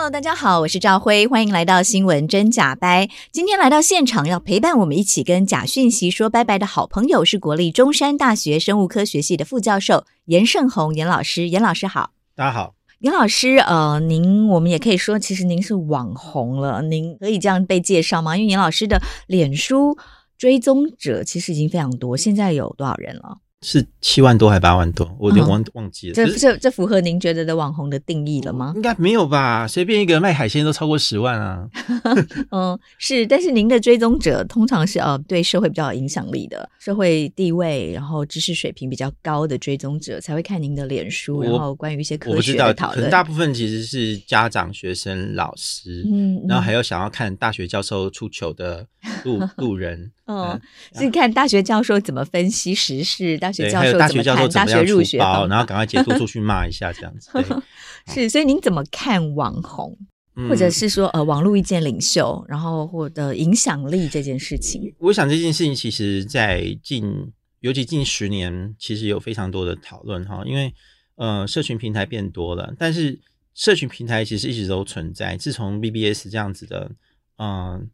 Hello，大家好，我是赵辉，欢迎来到新闻真假掰。今天来到现场要陪伴我们一起跟假讯息说拜拜的好朋友是国立中山大学生物科学系的副教授严胜宏严老师。严老师好，大家好。严老师，呃，您我们也可以说，其实您是网红了，您可以这样被介绍吗？因为严老师的脸书追踪者其实已经非常多，现在有多少人了？是七万多还八万多？我有点忘忘记了。这这这符合您觉得的网红的定义了吗？应该没有吧？随便一个卖海鲜都超过十万啊。嗯，是，但是您的追踪者通常是呃对社会比较有影响力的，社会地位，然后知识水平比较高的追踪者才会看您的脸书，然后关于一些科学的讨论。很大部分其实是家长、学生、老师，嗯，然后还有想要看大学教授出糗的路 路人。嗯，是看大学教授怎么分析时事，大学教授大学教授大学入学包，然后赶快截图出去骂一下这样子。是，所以您怎么看网红，或者是说呃网络意见领袖，然后或者影响力这件事情？我想这件事情其实，在近尤其近十年，其实有非常多的讨论哈，因为呃社群平台变多了，但是社群平台其实一直都存在，自从 BBS 这样子的嗯。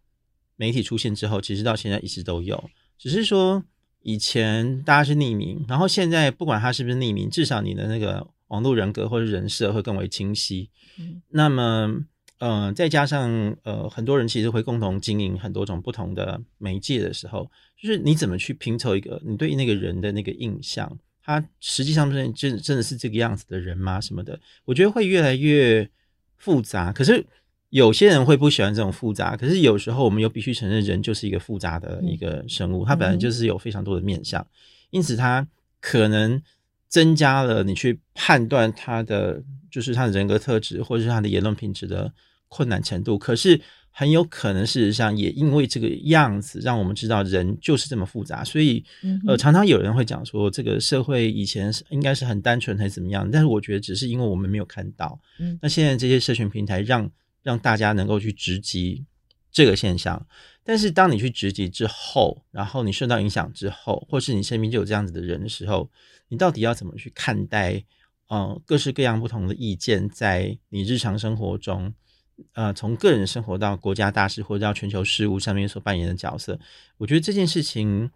媒体出现之后，其实到现在一直都有，只是说以前大家是匿名，然后现在不管他是不是匿名，至少你的那个网络人格或者人设会更为清晰。嗯，那么呃，再加上呃，很多人其实会共同经营很多种不同的媒介的时候，就是你怎么去拼凑一个你对那个人的那个印象，他实际上真真真的是这个样子的人吗？什么的，我觉得会越来越复杂。可是。有些人会不喜欢这种复杂，可是有时候我们又必须承认，人就是一个复杂的一个生物，它本来就是有非常多的面相，因此它可能增加了你去判断他的就是他的人格特质或者是他的言论品质的困难程度。可是很有可能事实上也因为这个样子，让我们知道人就是这么复杂。所以呃，常常有人会讲说，这个社会以前是应该是很单纯还是怎么样，但是我觉得只是因为我们没有看到。那现在这些社群平台让让大家能够去直击这个现象，但是当你去直击之后，然后你受到影响之后，或是你身边就有这样子的人的时候，你到底要怎么去看待？呃，各式各样不同的意见在你日常生活中，呃，从个人生活到国家大事或者到全球事务上面所扮演的角色，我觉得这件事情，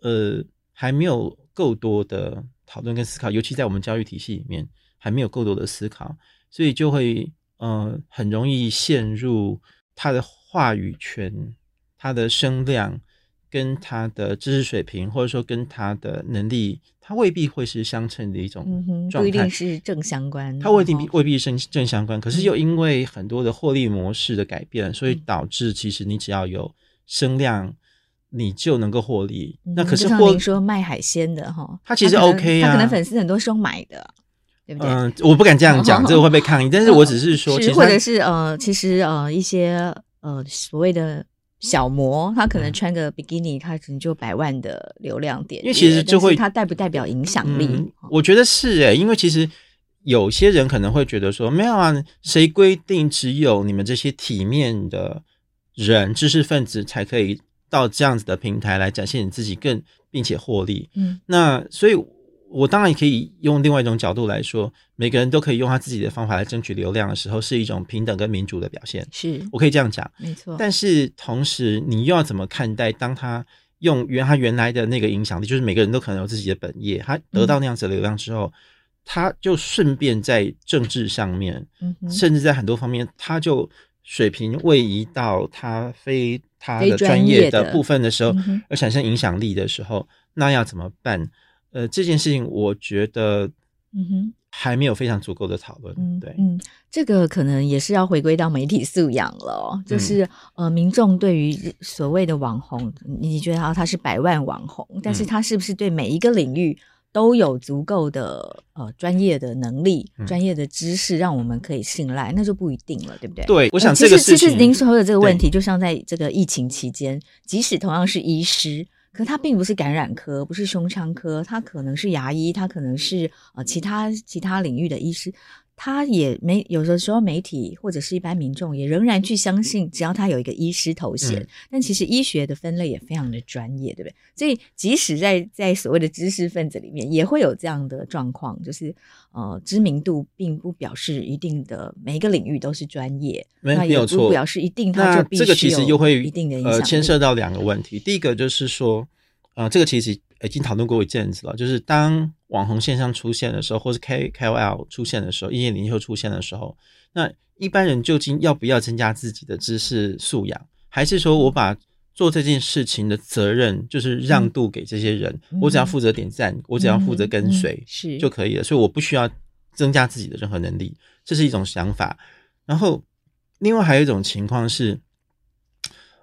呃，还没有够多的讨论跟思考，尤其在我们教育体系里面还没有够多的思考，所以就会。嗯、呃，很容易陷入他的话语权、他的声量跟他的知识水平，或者说跟他的能力，他未必会是相称的一种状态，不一定是正相关。他未必未必是正正相关，可是又因为很多的获利模式的改变，所以导致其实你只要有声量，你就能够获利。那可是获您说卖海鲜的哈，他其实 OK 啊，他可能粉丝很多是用买的。对不对？嗯，我不敢这样讲，这个会被抗议。但是我只是说，或者是呃，其实呃，一些呃所谓的小模，他可能穿个比基尼，他可能就百万的流量点。因为其实就会，他代不代表影响力？嗯，我觉得是诶，因为其实有些人可能会觉得说，没有啊，谁规定只有你们这些体面的人知识分子才可以到这样子的平台来展现你自己，更并且获利。嗯，那所以。我当然也可以用另外一种角度来说，每个人都可以用他自己的方法来争取流量的时候，是一种平等跟民主的表现。是我可以这样讲，没错。但是同时，你又要怎么看待？当他用原他原来的那个影响力，就是每个人都可能有自己的本业，他得到那样子的流量之后，嗯、他就顺便在政治上面，嗯、甚至在很多方面，他就水平位移到他非他的专业的部分的时候，而产生影响力的时候，那要怎么办？呃，这件事情我觉得，嗯哼，还没有非常足够的讨论。嗯、对，嗯，这个可能也是要回归到媒体素养了。就是、嗯、呃，民众对于所谓的网红，你觉得他他是百万网红，但是他是不是对每一个领域都有足够的呃专业的能力、嗯、专业的知识，让我们可以信赖？那就不一定了，对不对？对，我想这个事情，其实您说的这个问题，就像在这个疫情期间，即使同样是医师。可他并不是感染科，不是胸腔科，他可能是牙医，他可能是呃其他其他领域的医师，他也没有的时候媒体或者是一般民众也仍然去相信，只要他有一个医师头衔，嗯、但其实医学的分类也非常的专业，对不对？所以即使在在所谓的知识分子里面，也会有这样的状况，就是呃知名度并不表示一定的每一个领域都是专业，没那也不不表示一定他就必须有一定的影响。那这个其实又会一定的呃牵涉到两个问题，第一个就是说。呃，这个其实已经讨论过一阵子了。就是当网红现象出现的时候，或是 K K O L 出现的时候，意见领袖出现的时候，那一般人究竟要不要增加自己的知识素养，还是说我把做这件事情的责任就是让渡给这些人，嗯、我只要负责点赞，嗯、我只要负责跟随、嗯、是就可以了，所以我不需要增加自己的任何能力，这是一种想法。然后，另外还有一种情况是，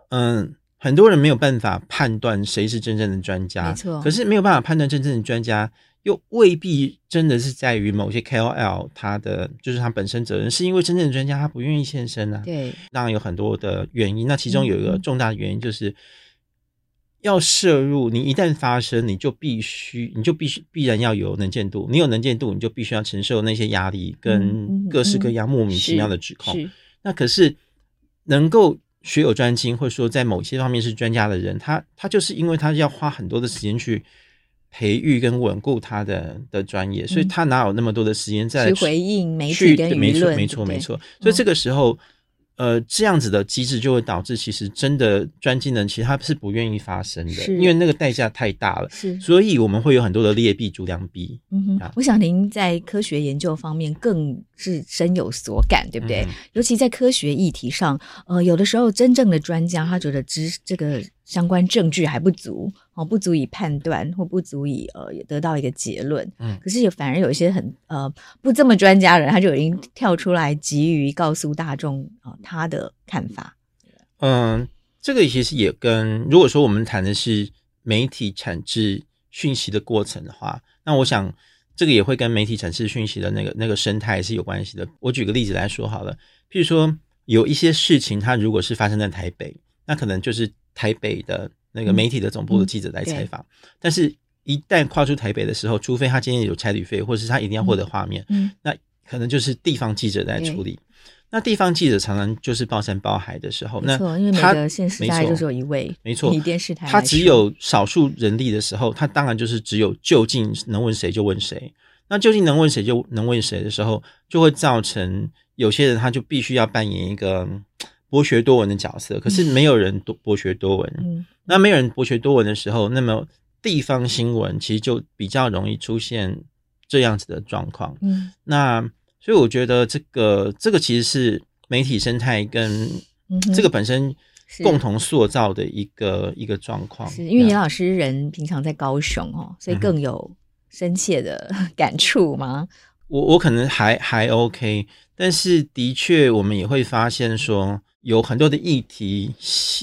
嗯。很多人没有办法判断谁是真正的专家，没错。可是没有办法判断真正的专家，又未必真的是在于某些 KOL 他的就是他本身责任，是因为真正的专家他不愿意现身啊。对，当然有很多的原因。那其中有一个重大的原因就是，要摄入你一旦发生，你就必须，你就必须必然要有能见度。你有能见度，你就必须要承受那些压力跟各式各样莫名其妙的指控。那可是能够。学有专精，或者说在某些方面是专家的人，他他就是因为他要花很多的时间去培育跟稳固他的的专业，所以他哪有那么多的时间在去回应媒体跟舆论？没错，没错，没错。所以这个时候。呃，这样子的机制就会导致，其实真的专精人其实他是不愿意发生的，因为那个代价太大了。是，所以我们会有很多的劣币逐良币。嗯哼，啊、我想您在科学研究方面更是深有所感，对不对？嗯、尤其在科学议题上，呃，有的时候真正的专家他觉得知这个。相关证据还不足哦，不足以判断或不足以呃得到一个结论。嗯，可是也反而有一些很呃不这么专家的人，他就已经跳出来急于告诉大众啊、呃、他的看法。嗯，这个其实也跟如果说我们谈的是媒体产制讯息的过程的话，那我想这个也会跟媒体产制讯息的那个那个生态是有关系的。我举个例子来说好了，譬如说有一些事情，它如果是发生在台北，那可能就是。台北的那个媒体的总部的记者来采访，但是一旦跨出台北的时候，除非他今天有差旅费，或者是他一定要获得画面，嗯，嗯那可能就是地方记者在处理。对那地方记者常常就是包山包海的时候，那因为每个县市大概就只有一位，没错，以电视台，他只有少数人力的时候，他当然就是只有就近能问谁就问谁。那究竟能问谁就能问谁的时候，就会造成有些人他就必须要扮演一个。博学多闻的角色，可是没有人多博学多闻。嗯，那没有人博学多闻的时候，那么地方新闻其实就比较容易出现这样子的状况。嗯，那所以我觉得这个这个其实是媒体生态跟这个本身共同塑造的一个一个状况。是因为严老师人平常在高雄哦，所以更有深切的 感触吗？我我可能还还 OK，但是的确我们也会发现说。有很多的议题，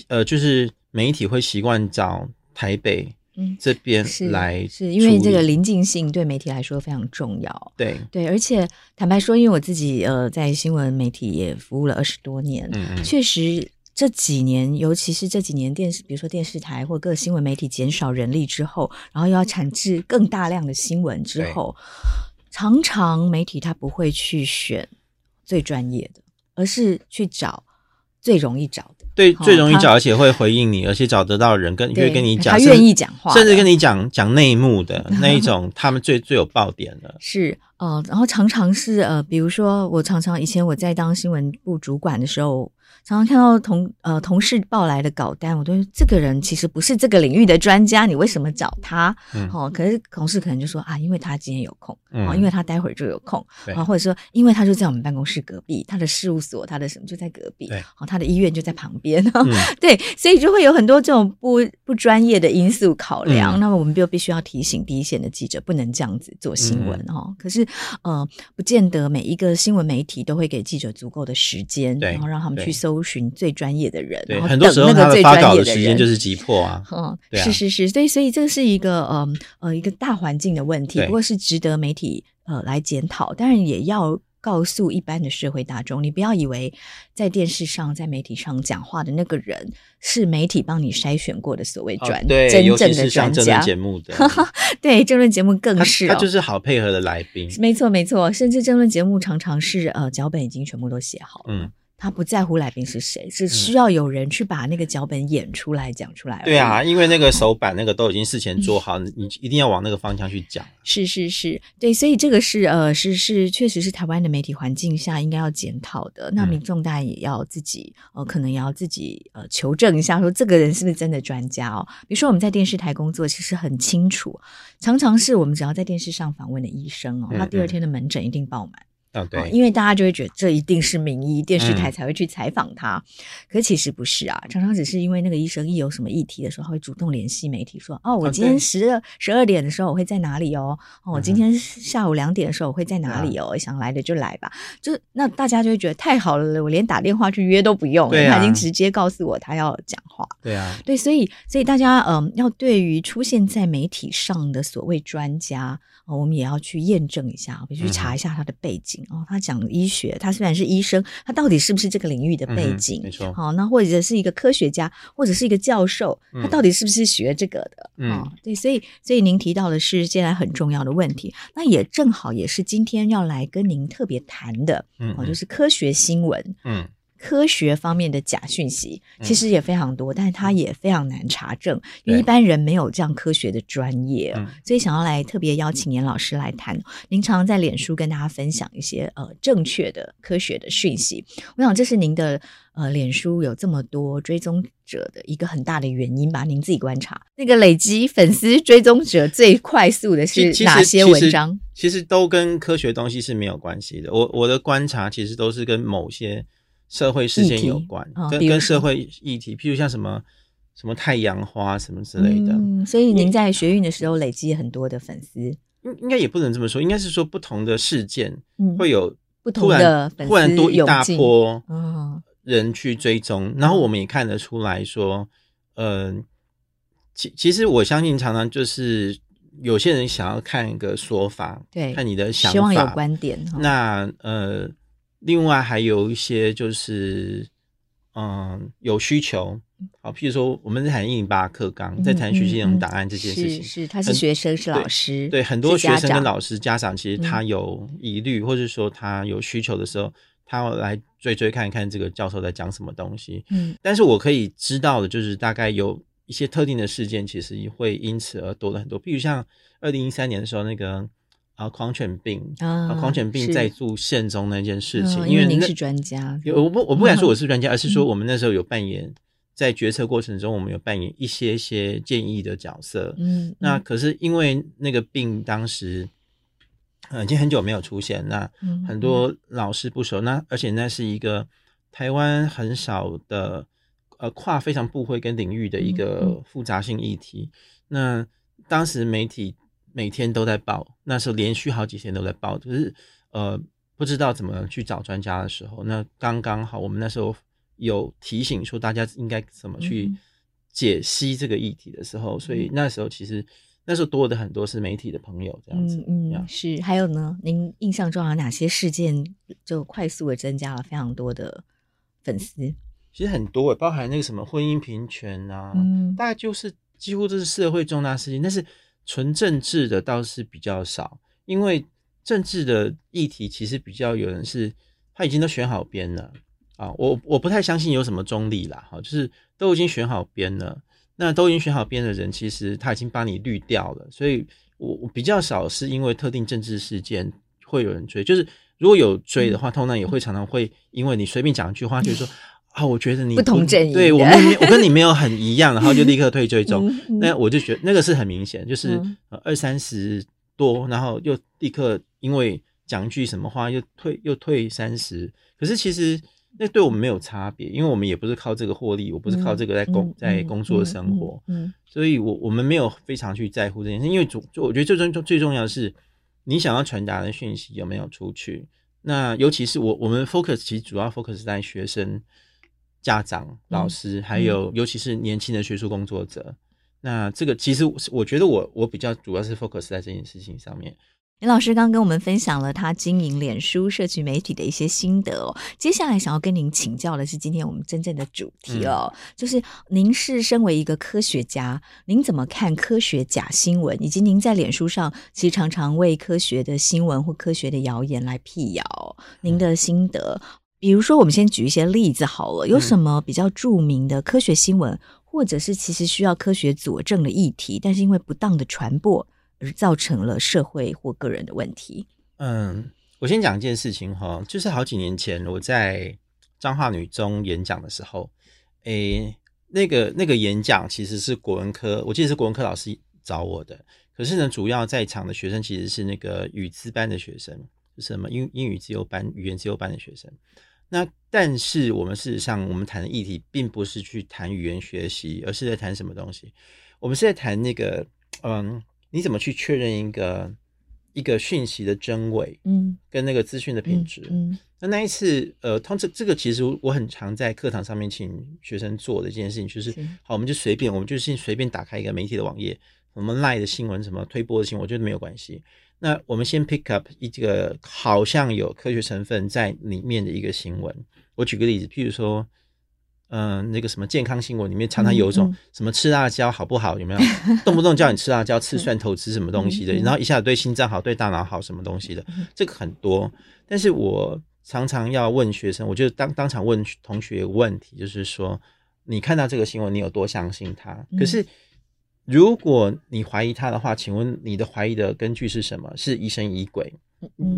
呃，就是媒体会习惯找台北这边来、嗯，是，是因为这个临近性对媒体来说非常重要。对对，而且坦白说，因为我自己呃在新闻媒体也服务了二十多年，嗯嗯，确实这几年，尤其是这几年电视，比如说电视台或各新闻媒体减少人力之后，然后又要产制更大量的新闻之后，常常媒体他不会去选最专业的，而是去找。最容易找的，对，最容易找，哦、而且会回应你，而且找得到人跟愿意跟你讲，他愿意讲话，甚至跟你讲讲内幕的 那一种，他们最最有爆点的。是呃，然后常常是呃，比如说我常常以前我在当新闻部主管的时候。常常看到同呃同事报来的稿单，我都说这个人其实不是这个领域的专家，你为什么找他？嗯，哦，可是同事可能就说啊，因为他今天有空，嗯、哦，因为他待会儿就有空，啊对，或者说因为他就在我们办公室隔壁，他的事务所，他的什么就在隔壁，对，哦，他的医院就在旁边，嗯、对，所以就会有很多这种不不专业的因素考量，嗯、那么我们就必须要提醒第一线的记者不能这样子做新闻哈、嗯。可是呃，不见得每一个新闻媒体都会给记者足够的时间，对然后让他们去搜。搜寻最专业的人，对，很多时候他的发稿的时间就是急迫啊。嗯，对啊，是是是，所以所以这是一个呃呃一个大环境的问题，不过是值得媒体呃来检讨，当然也要告诉一般的社会大众，你不要以为在电视上、在媒体上讲话的那个人是媒体帮你筛选过的所谓专、哦、对真正的专家。节目的 对政论节目更是、哦，他就是好配合的来宾。没错没错，甚至政论节目常常是呃脚本已经全部都写好了。嗯。他不在乎来宾是谁，是需要有人去把那个脚本演出来、讲出来。对啊，因为那个手板那个都已经事前做好，嗯、你一定要往那个方向去讲。是是是，对，所以这个是呃，是是，确实是台湾的媒体环境下应该要检讨的。那民众当然也要自己呃，可能也要自己呃求证一下，说这个人是不是真的专家哦。比如说我们在电视台工作，其实很清楚，常常是我们只要在电视上访问的医生哦，他第二天的门诊一定爆满。因为大家就会觉得这一定是名医，电视台才会去采访他。嗯、可其实不是啊，常常只是因为那个医生一有什么议题的时候，他会主动联系媒体说：“哦，我今天十二十二点的时候我会在哪里哦？哦，我今天下午两点的时候我会在哪里哦？嗯、想来的就来吧。”就那大家就会觉得太好了，我连打电话去约都不用，对啊、他已经直接告诉我他要讲话。对啊，对，所以所以大家嗯，要对于出现在媒体上的所谓专家。哦，我们也要去验证一下，必须查一下他的背景、嗯、哦。他讲医学，他虽然是医生，他到底是不是这个领域的背景？嗯、没错。好、哦，那或者是一个科学家，或者是一个教授，他到底是不是学这个的？嗯、哦，对。所以，所以您提到的是现在很重要的问题，那也正好也是今天要来跟您特别谈的，嗯，哦，就是科学新闻，嗯。科学方面的假讯息其实也非常多，嗯、但是它也非常难查证，因为一般人没有这样科学的专业，对所以想要来特别邀请严老师来谈。您常常在脸书跟大家分享一些呃正确的科学的讯息，我想这是您的呃脸书有这么多追踪者的一个很大的原因吧？您自己观察，那个累积粉丝追踪者最快速的是哪些文章？其实都跟科学东西是没有关系的。我我的观察其实都是跟某些。社会事件有关，哦、跟跟社会议题，譬如像什么什么太阳花什么之类的。嗯，所以您在学运的时候累积很多的粉丝，应应该也不能这么说，应该是说不同的事件会有不同的粉丝，忽然多一大波人去追踪，然后我们也看得出来说，嗯、呃，其其实我相信常常就是有些人想要看一个说法，对，看你的想法，希望有观点。那呃。另外还有一些就是，嗯，有需求，好，譬如说我们在谈一零八课纲，在谈学习内容档案这件事情，是是，他是学生是老师，对，很多学生跟老师家长其实他有疑虑，或者说他有需求的时候，他要来追追看看这个教授在讲什么东西，嗯，但是我可以知道的就是大概有一些特定的事件，其实会因此而多了很多，比如像二零一三年的时候那个。啊，狂犬病啊，狂犬病在住县中那件事情，因为您是专家，我不我不敢说我 是专家，而是说我们那时候有扮演在决策过程中，我们有扮演一些些建议的角色。嗯，那可是因为那个病当时，呃，已经很久没有出现，那很多老师不熟，那而且那是一个台湾很少的呃跨非常部会跟领域的一个复杂性议题。那当时媒体。每天都在报，那时候连续好几天都在报，就是呃不知道怎么去找专家的时候，那刚刚好我们那时候有提醒说大家应该怎么去解析这个议题的时候，嗯、所以那时候其实那时候多的很多是媒体的朋友这样子，嗯，嗯是还有呢，您印象中有哪些事件就快速的增加了非常多的粉丝？其实很多，包含那个什么婚姻平权啊，嗯，大概就是几乎都是社会重大事件，但是。纯政治的倒是比较少，因为政治的议题其实比较有人是他已经都选好边了，啊，我我不太相信有什么中立啦，哈，就是都已经选好边了，那都已经选好边的人，其实他已经把你滤掉了，所以我我比较少是因为特定政治事件会有人追，就是如果有追的话，通常也会常常会因为你随便讲一句话，就是说 啊，我觉得你不同阵营，对我们我跟你没有很一样，然后就立刻退追踪，那我就觉得那个是很明显，就是二三十多，然后又立刻因为讲句什么话又退又退三十，可是其实。那对我们没有差别，因为我们也不是靠这个获利，我不是靠这个在工、嗯、在工作生活，嗯，所以我我们没有非常去在乎这件事，因为主就我觉得最重最重要的是你想要传达的讯息有没有出去。那尤其是我我们 focus 其实主要 focus 在学生、家长、老师，嗯、还有尤其是年轻的学术工作者。那这个其实我觉得我我比较主要是 focus 在这件事情上面。林老师刚跟我们分享了他经营脸书社群媒体的一些心得哦。接下来想要跟您请教的是，今天我们真正的主题哦，嗯、就是您是身为一个科学家，您怎么看科学假新闻？以及您在脸书上其实常常为科学的新闻或科学的谣言来辟谣，您的心得。嗯、比如说，我们先举一些例子好了，有什么比较著名的科学新闻，或者是其实需要科学佐证的议题，但是因为不当的传播，而造成了社会或个人的问题。嗯，我先讲一件事情哈，就是好几年前我在彰化女中演讲的时候，诶、欸，那个那个演讲其实是国文科，我记得是国文科老师找我的。可是呢，主要在场的学生其实是那个语资班的学生，就是什么英英语自由班、语言自由班的学生。那但是我们事实上，我们谈的议题并不是去谈语言学习，而是在谈什么东西？我们是在谈那个嗯。你怎么去确认一个一个讯息的真伪？嗯，跟那个资讯的品质。嗯，嗯，那那一次，呃，通这这个其实我很常在课堂上面请学生做的一件事情，就是，是好，我们就随便，我们就先随便打开一个媒体的网页，我们 LINE 的新闻，什么推播的新闻，我觉得没有关系。那我们先 pick up 一个好像有科学成分在里面的一个新闻。我举个例子，譬如说。嗯、呃，那个什么健康新闻里面常常有一种什么吃辣椒好不好？有没有动不动叫你吃辣椒、吃蒜头、吃什么东西的？然后一下子对心脏好、对大脑好什么东西的？这个很多。但是我常常要问学生，我就当当场问同学问题，就是说，你看到这个新闻，你有多相信它？可是如果你怀疑他的话，请问你的怀疑的根据是什么？是疑神疑鬼？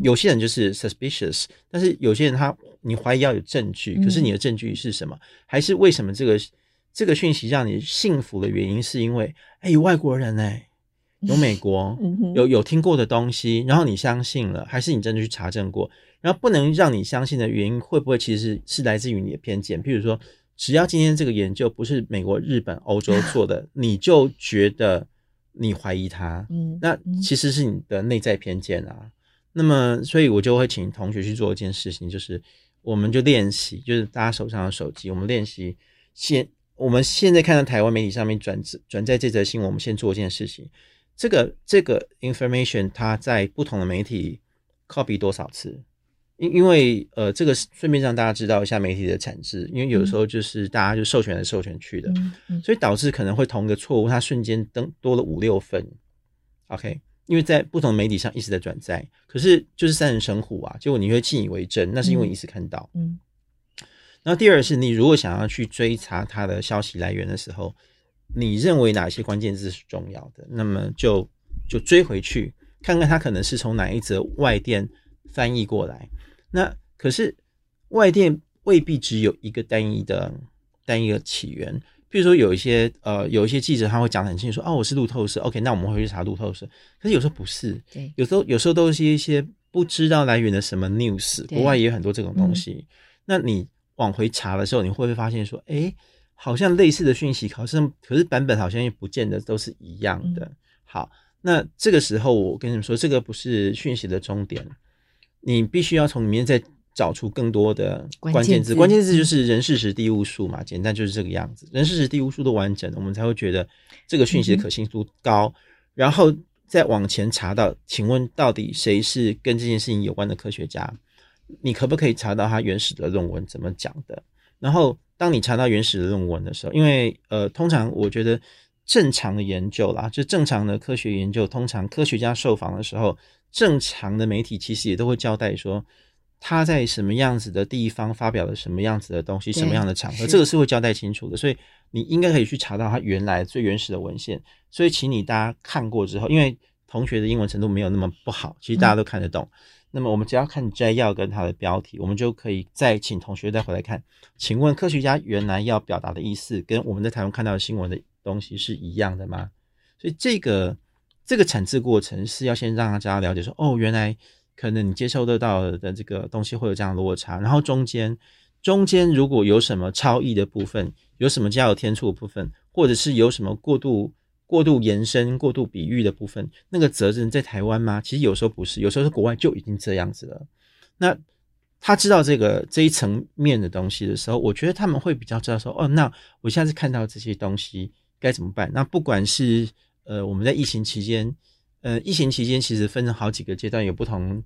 有些人就是 suspicious，但是有些人他你怀疑要有证据，可是你的证据是什么？还是为什么这个这个讯息让你信服的原因是因为哎有外国人哎，有美国 有有听过的东西，然后你相信了，还是你真的去查证过？然后不能让你相信的原因会不会其实是是来自于你的偏见？譬如说，只要今天这个研究不是美国、日本、欧洲做的，你就觉得你怀疑它，那其实是你的内在偏见啊。那么，所以我就会请同学去做一件事情，就是我们就练习，就是大家手上的手机，我们练习先，我们现在看到台湾媒体上面转转载这则新闻，我们先做一件事情，这个这个 information 它在不同的媒体 copy 多少次？因因为呃，这个顺便让大家知道一下媒体的产值，因为有时候就是大家就授权的授权去的，所以导致可能会同一个错误，它瞬间登多了五六份，OK。因为在不同媒体上一直在转载，可是就是三人成虎啊，结果你会信以为真，那是因为你一直看到。嗯。然后第二是，你如果想要去追查它的消息来源的时候，你认为哪些关键字是重要的，那么就就追回去看看它可能是从哪一则外电翻译过来。那可是外电未必只有一个单一的单一的起源。比如说有一些呃，有一些记者他会讲得很清楚，哦，我是路透社，OK，那我们会去查路透社。可是有时候不是，对，有时候有时候都是一些不知道来源的什么 news，国外也有很多这种东西。嗯、那你往回查的时候，你会不会发现说，哎，好像类似的讯息，可是可是版本好像也不见得都是一样的。嗯、好，那这个时候我跟你们说，这个不是讯息的终点，你必须要从里面再。找出更多的关键字，关键字就是人事时地物数嘛，简单就是这个样子。人事时地物数都完整，我们才会觉得这个讯息的可信度高。嗯、然后再往前查到，请问到底谁是跟这件事情有关的科学家？你可不可以查到他原始的论文怎么讲的？然后当你查到原始的论文的时候，因为呃，通常我觉得正常的研究啦，就正常的科学研究，通常科学家受访的时候，正常的媒体其实也都会交代说。他在什么样子的地方发表了什么样子的东西，什么样的场合，这个是会交代清楚的。所以你应该可以去查到他原来最原始的文献。所以请你大家看过之后，因为同学的英文程度没有那么不好，其实大家都看得懂。嗯、那么我们只要看摘要跟它的标题，我们就可以再请同学再回来看。请问科学家原来要表达的意思，跟我们在台湾看到的新闻的东西是一样的吗？所以这个这个产制过程是要先让大家了解说，哦，原来。可能你接受得到的这个东西会有这样的落差，然后中间中间如果有什么超译的部分，有什么加油添醋的部分，或者是有什么过度过度延伸、过度比喻的部分，那个责任在台湾吗？其实有时候不是，有时候是国外就已经这样子了。那他知道这个这一层面的东西的时候，我觉得他们会比较知道说，哦，那我下次看到这些东西该怎么办？那不管是呃我们在疫情期间。呃，疫情期间其实分成好几个阶段，有不同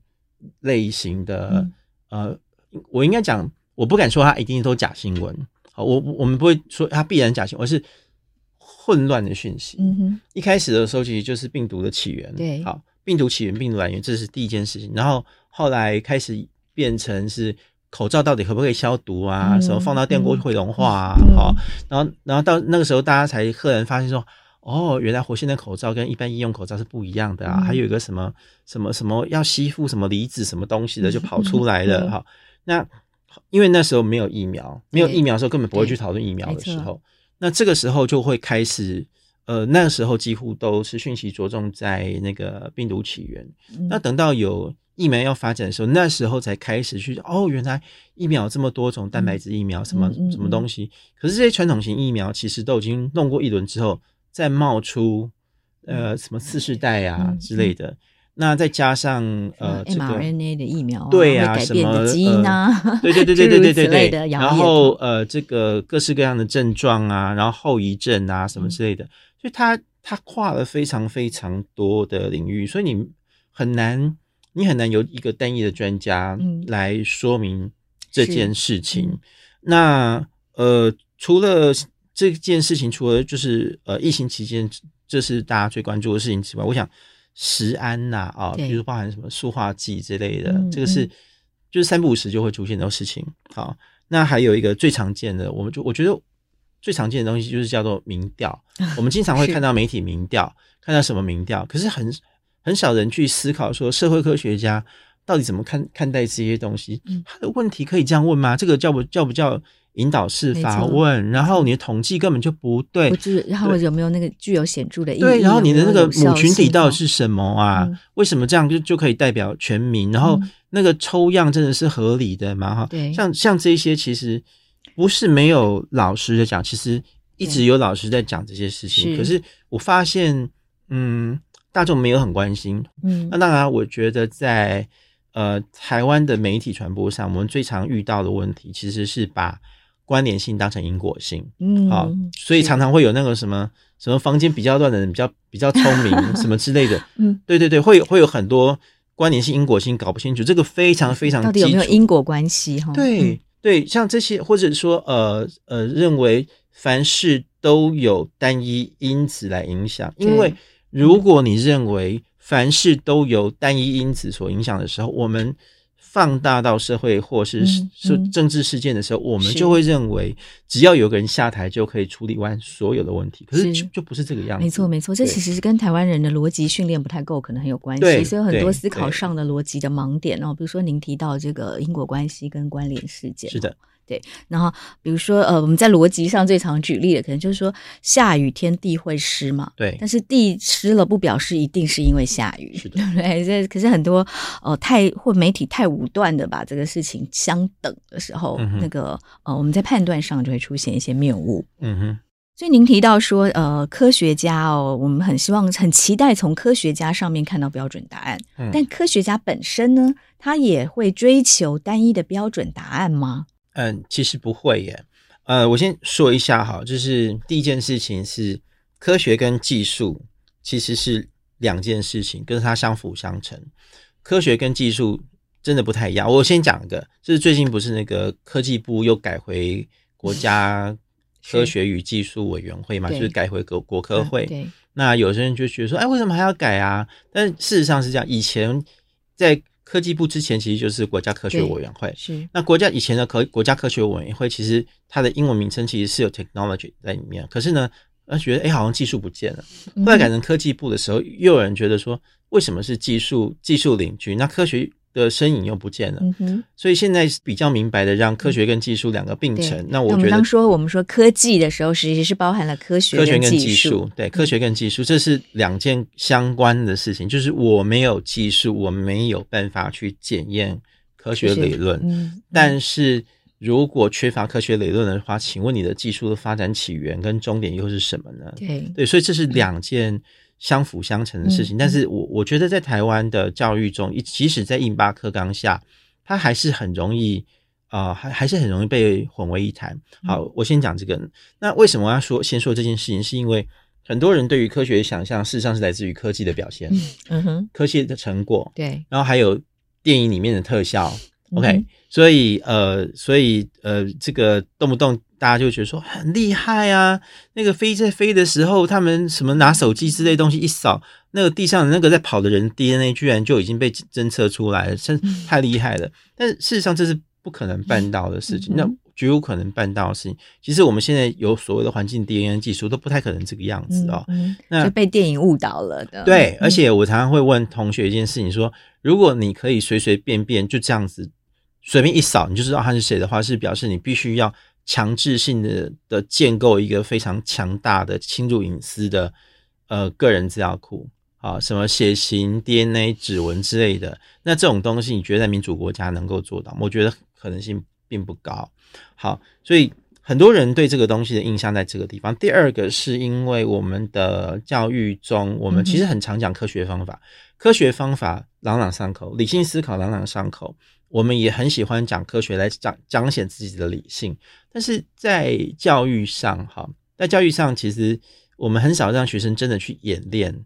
类型的。嗯、呃，我应该讲，我不敢说它一定都假新闻。好，我我们不会说它必然假新闻，而是混乱的讯息。嗯哼，一开始的时候其实就是病毒的起源。对，好，病毒起源、病毒来源，这是第一件事情。然后后来开始变成是口罩到底可不可以消毒啊？嗯、什么放到电锅会融化啊？嗯、好，然后然后到那个时候，大家才赫然发现说。哦，原来活性的口罩跟一般医用口罩是不一样的啊！嗯、还有一个什么什么什么要吸附什么离子什么东西的就跑出来了哈、嗯。那因为那时候没有疫苗，没有疫苗的时候根本不会去讨论疫苗的时候，那这个时候就会开始呃，那个时候几乎都是讯息着重在那个病毒起源。嗯、那等到有疫苗要发展的时候，那时候才开始去哦，原来疫苗这么多种蛋白质疫苗什么、嗯、什么东西。可是这些传统型疫苗其实都已经弄过一轮之后。再冒出呃什么次世代啊、嗯、之类的，嗯、那再加上呃 mRNA 的疫苗、啊，对呀、啊，改变的基因啊，呃、对对对对对对对对，然后呃这个各式各样的症状啊，然后后遗症啊什么之类的，嗯、所以它它跨了非常非常多的领域，所以你很难你很难由一个单一的专家来说明这件事情。嗯、那呃除了。这件事情除了就是呃疫情期间，这是大家最关注的事情之外，我想食安呐啊，比如包含什么塑化剂之类的，对这个是就是三不五时就会出现的事情。好，那还有一个最常见的，我们就我觉得最常见的东西就是叫做民调。我们经常会 看到媒体民调，看到什么民调，可是很很少人去思考说社会科学家到底怎么看看待这些东西。他的问题可以这样问吗？这个叫不叫不叫？引导式发问，然后你的统计根本就不对，不是，然后有没有那个具有显著的意义？对，然后你的那个母群体到底是什么啊？嗯、为什么这样就就可以代表全民？然后那个抽样真的是合理的吗？哈、嗯，像像这些其实不是没有老师在讲，其实一直有老师在讲这些事情。对可是我发现，嗯，大众没有很关心。嗯，那当然，我觉得在呃台湾的媒体传播上，我们最常遇到的问题其实是把关联性当成因果性，嗯，好，所以常常会有那个什么什么房间比较乱的人比较比较聪明 什么之类的，嗯，对对对，会有会有很多关联性因果性搞不清楚，这个非常非常到底有没有因果关系哈？对对，像这些或者说呃呃认为凡事都有单一因子来影响，因为如果你认为凡事都由单一因子所影响的时候，我们。放大到社会或是是政治事件的时候，我们就会认为只要有个人下台就可以处理完所有的问题。可是就就不是这个样子。没错没错，这其实是跟台湾人的逻辑训练不太够，可能很有关系。对所以很多思考上的逻辑的盲点哦，比如说您提到这个因果关系跟关联事件。是的。对，然后比如说，呃，我们在逻辑上最常举例的，可能就是说，下雨天地会湿嘛。对。但是地湿了，不表示一定是因为下雨，是对不对？这可是很多呃太或媒体太武断的把这个事情相等的时候，嗯、那个呃我们在判断上就会出现一些谬误。嗯哼。所以您提到说，呃，科学家哦，我们很希望、很期待从科学家上面看到标准答案。嗯。但科学家本身呢，他也会追求单一的标准答案吗？嗯，其实不会耶。呃，我先说一下哈，就是第一件事情是科学跟技术其实是两件事情，跟它相辅相成。科学跟技术真的不太一样。我先讲一个，就是最近不是那个科技部又改回国家 科学与技术委员会嘛，就是改回国国科会。那有些人就觉得说，哎，为什么还要改啊？但事实上是这样，以前在科技部之前其实就是国家科学委员会。是。那国家以前的科国家科学委员会，其实它的英文名称其实是有 technology 在里面。可是呢，他，觉得哎，好像技术不见了。后来改成科技部的时候，又有人觉得说，为什么是技术技术领军？那科学的身影又不见了，嗯，所以现在比较明白的，让科学跟技术两个并存。嗯、那我觉得，当说我们说科技的时候，实际是包含了科学、科学跟技术。对，科学跟技术，这是两件相关的事情。就是我没有技术，我没有办法去检验科学理论。嗯，但是如果缺乏科学理论的话，请问你的技术的发展起源跟终点又是什么呢？对，对，所以这是两件。相辅相成的事情，但是我我觉得在台湾的教育中，即使在印巴克纲下，它还是很容易啊、呃，还还是很容易被混为一谈。好，我先讲这个。那为什么我要说先说这件事情？是因为很多人对于科学的想象，事实上是来自于科技的表现，嗯哼，科技的成果，对，然后还有电影里面的特效。OK，所以呃，所以呃，这个动不动。大家就觉得说很厉害啊！那个飞在飞的时候，他们什么拿手机之类东西一扫，那个地上的那个在跑的人 DNA 居然就已经被侦测出来了，真太厉害了。但事实上这是不可能办到的事情，那绝有可能办到的事情。其实我们现在有所谓的环境 DNA 技术，都不太可能这个样子哦。那就被电影误导了的。对，而且我常常会问同学一件事情：说如果你可以随随便便就这样子随便一扫，你就知道他是谁的话，是表示你必须要。强制性的的建构一个非常强大的侵入隐私的呃个人资料库啊，什么血型、DNA、指纹之类的，那这种东西你觉得在民主国家能够做到？我觉得可能性并不高。好，所以很多人对这个东西的印象在这个地方。第二个是因为我们的教育中，我们其实很常讲科学方法，科学方法朗朗上口，理性思考朗朗上口。我们也很喜欢讲科学来彰彰显自己的理性，但是在教育上，哈，在教育上，其实我们很少让学生真的去演练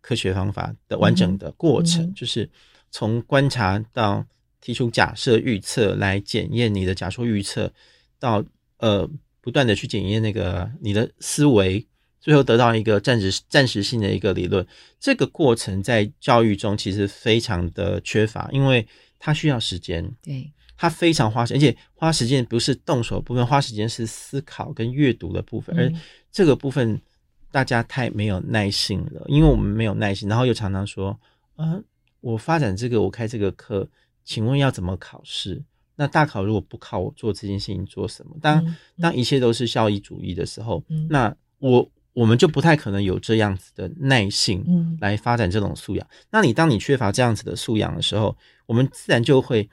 科学方法的完整的过程，嗯、就是从观察到提出假设预测来检验你的假说预测，到呃不断的去检验那个你的思维，最后得到一个暂时暂时性的一个理论，这个过程在教育中其实非常的缺乏，因为。它需要时间，对，它非常花时间，而且花时间不是动手的部分，花时间是思考跟阅读的部分，嗯、而这个部分大家太没有耐心了，因为我们没有耐心，然后又常常说，呃，我发展这个，我开这个课，请问要怎么考试？那大考如果不考，我做这件事情做什么？当、嗯、当一切都是效益主义的时候，嗯、那我我们就不太可能有这样子的耐性，来发展这种素养。嗯、那你当你缺乏这样子的素养的时候，我们自然就会，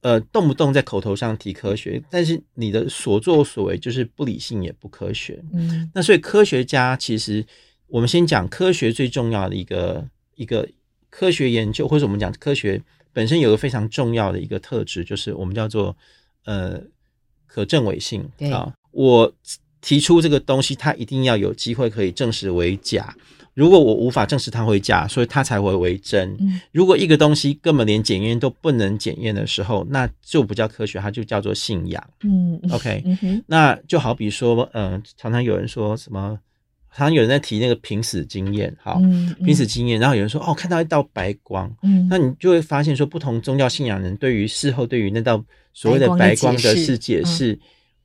呃，动不动在口头上提科学，但是你的所作所为就是不理性也不科学。嗯，那所以科学家其实，我们先讲科学最重要的一个一个科学研究，或者我们讲科学本身有个非常重要的一个特质，就是我们叫做呃可证伪性。对啊，我提出这个东西，它一定要有机会可以证实为假。如果我无法证实它为假，所以它才会为真。如果一个东西根本连检验都不能检验的时候，那就不叫科学，它就叫做信仰。嗯，OK，嗯，那就好比说，嗯、呃，常常有人说什么，常常有人在提那个濒死经验，好，濒、嗯、死经验，然后有人说，哦，看到一道白光，嗯，那你就会发现说，不同宗教信仰人对于事后对于那道所谓的白光的是解释。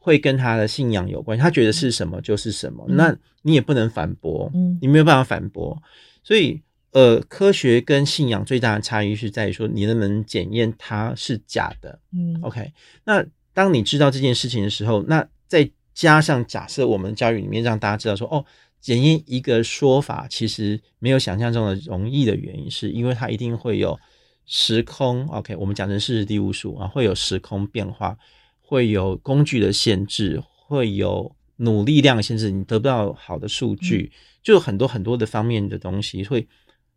会跟他的信仰有关，他觉得是什么就是什么，嗯、那你也不能反驳，嗯、你没有办法反驳。所以，呃，科学跟信仰最大的差异是在于说，你能不能检验它是假的。嗯，OK。那当你知道这件事情的时候，那再加上假设我们教育里面让大家知道说，哦，检验一个说法其实没有想象中的容易的原因，是因为它一定会有时空。OK，我们讲成事实第五数啊，会有时空变化。会有工具的限制，会有努力量的限制，你得不到好的数据，嗯、就很多很多的方面的东西会，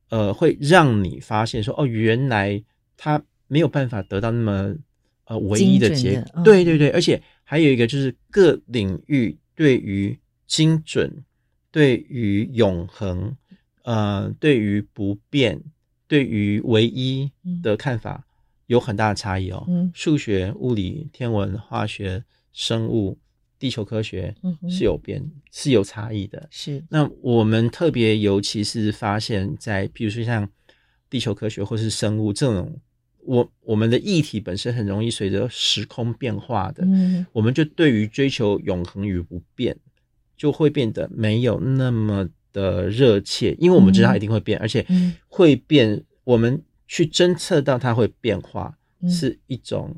呃，会让你发现说，哦，原来他没有办法得到那么呃唯一的结果。哦、对对对，而且还有一个就是各领域对于精准、对于永恒、呃，对于不变、对于唯一的看法。嗯有很大的差异哦，嗯，数学、物理、天文、化学、生物、地球科学是有变，嗯、是有差异的。是，那我们特别尤其是发现在，比如说像地球科学或是生物这种，我我们的议题本身很容易随着时空变化的，嗯，我们就对于追求永恒与不变，就会变得没有那么的热切，因为我们知道它一定会变，而且会变。我们去侦测到它会变化，是一种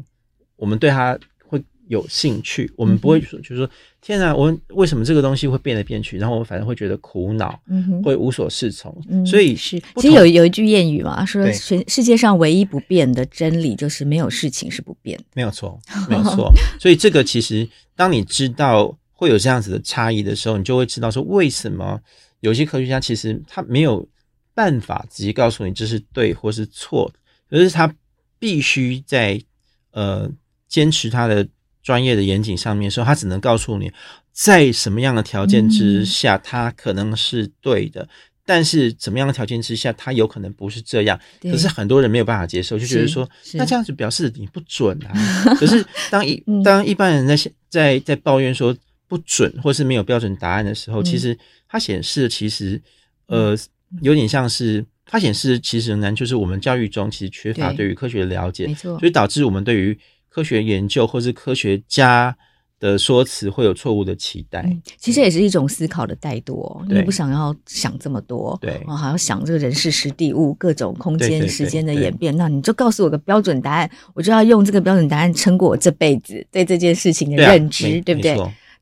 我们对它会有兴趣。我们不会说，就是说，天啊，我们为什么这个东西会变来变去？然后我反而会觉得苦恼，会无所适从。所以是，其实有有一句谚语嘛，说全世界上唯一不变的真理就是没有事情是不变的。没有错，没有错。所以这个其实，当你知道会有这样子的差异的时候，你就会知道说，为什么有些科学家其实他没有。办法直接告诉你这是对或是错，可是他必须在呃坚持他的专业的严谨上面的时候，他只能告诉你在什么样的条件之下，他可能是对的，嗯、但是怎么样的条件之下，他有可能不是这样。可是很多人没有办法接受，就觉得说那这样子表示你不准啊。可是当一当一般人在在在抱怨说不准或是没有标准答案的时候，嗯、其实它显示其实呃。有点像是它显示，其实仍然就是我们教育中其实缺乏对于科学的了解，没错，所以导致我们对于科学研究或是科学家的说辞会有错误的期待。嗯，其实也是一种思考的怠惰，因为不想要想这么多，对，然后还要想这个人事时地物各种空间时间的演变。那你就告诉我个标准答案，我就要用这个标准答案撑过我这辈子对这件事情的认知，对，啊，对不对？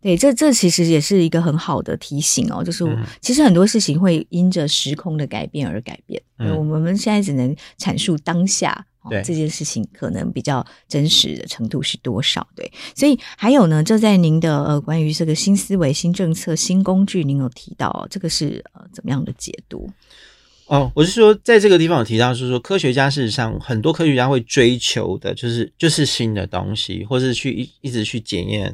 对，这这其实也是一个很好的提醒哦，就是其实很多事情会因着时空的改变而改变。嗯，我们现在只能阐述当下，对，这件事情可能比较真实的程度是多少？对，所以还有呢，就在您的呃关于这个新思维、新政策、新工具，您有提到这个是呃怎么样的解读？哦，我是说，在这个地方有提到，是说科学家事实上很多科学家会追求的就是就是新的东西，或是去一一直去检验。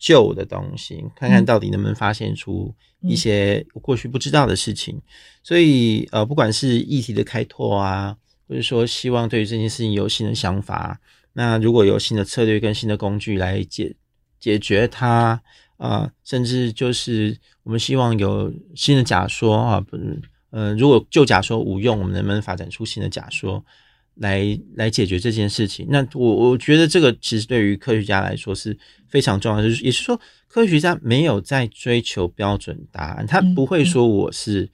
旧的东西，看看到底能不能发现出一些过去不知道的事情。嗯、所以，呃，不管是议题的开拓啊，或者说希望对于这件事情有新的想法，那如果有新的策略跟新的工具来解解决它，啊、呃，甚至就是我们希望有新的假说啊，不是，呃，如果旧假说无用，我们能不能发展出新的假说？来来解决这件事情，那我我觉得这个其实对于科学家来说是非常重要的，就是也是说科学家没有在追求标准答案，他不会说我是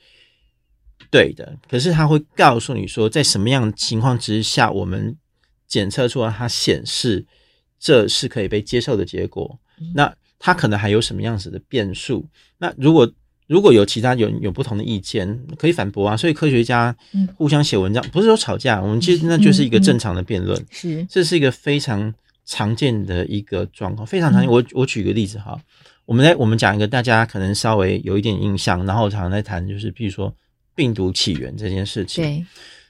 对的，嗯、可是他会告诉你说，在什么样的情况之下，我们检测出来它显示这是可以被接受的结果，嗯、那它可能还有什么样子的变数？那如果如果有其他有有不同的意见，可以反驳啊。所以科学家互相写文章，不是说吵架，我们其实那就是一个正常的辩论。是，这是一个非常常见的一个状况，非常常见。我我举个例子哈，我们来我们讲一个大家可能稍微有一点印象，然后常常在谈，就是譬如说病毒起源这件事情。对，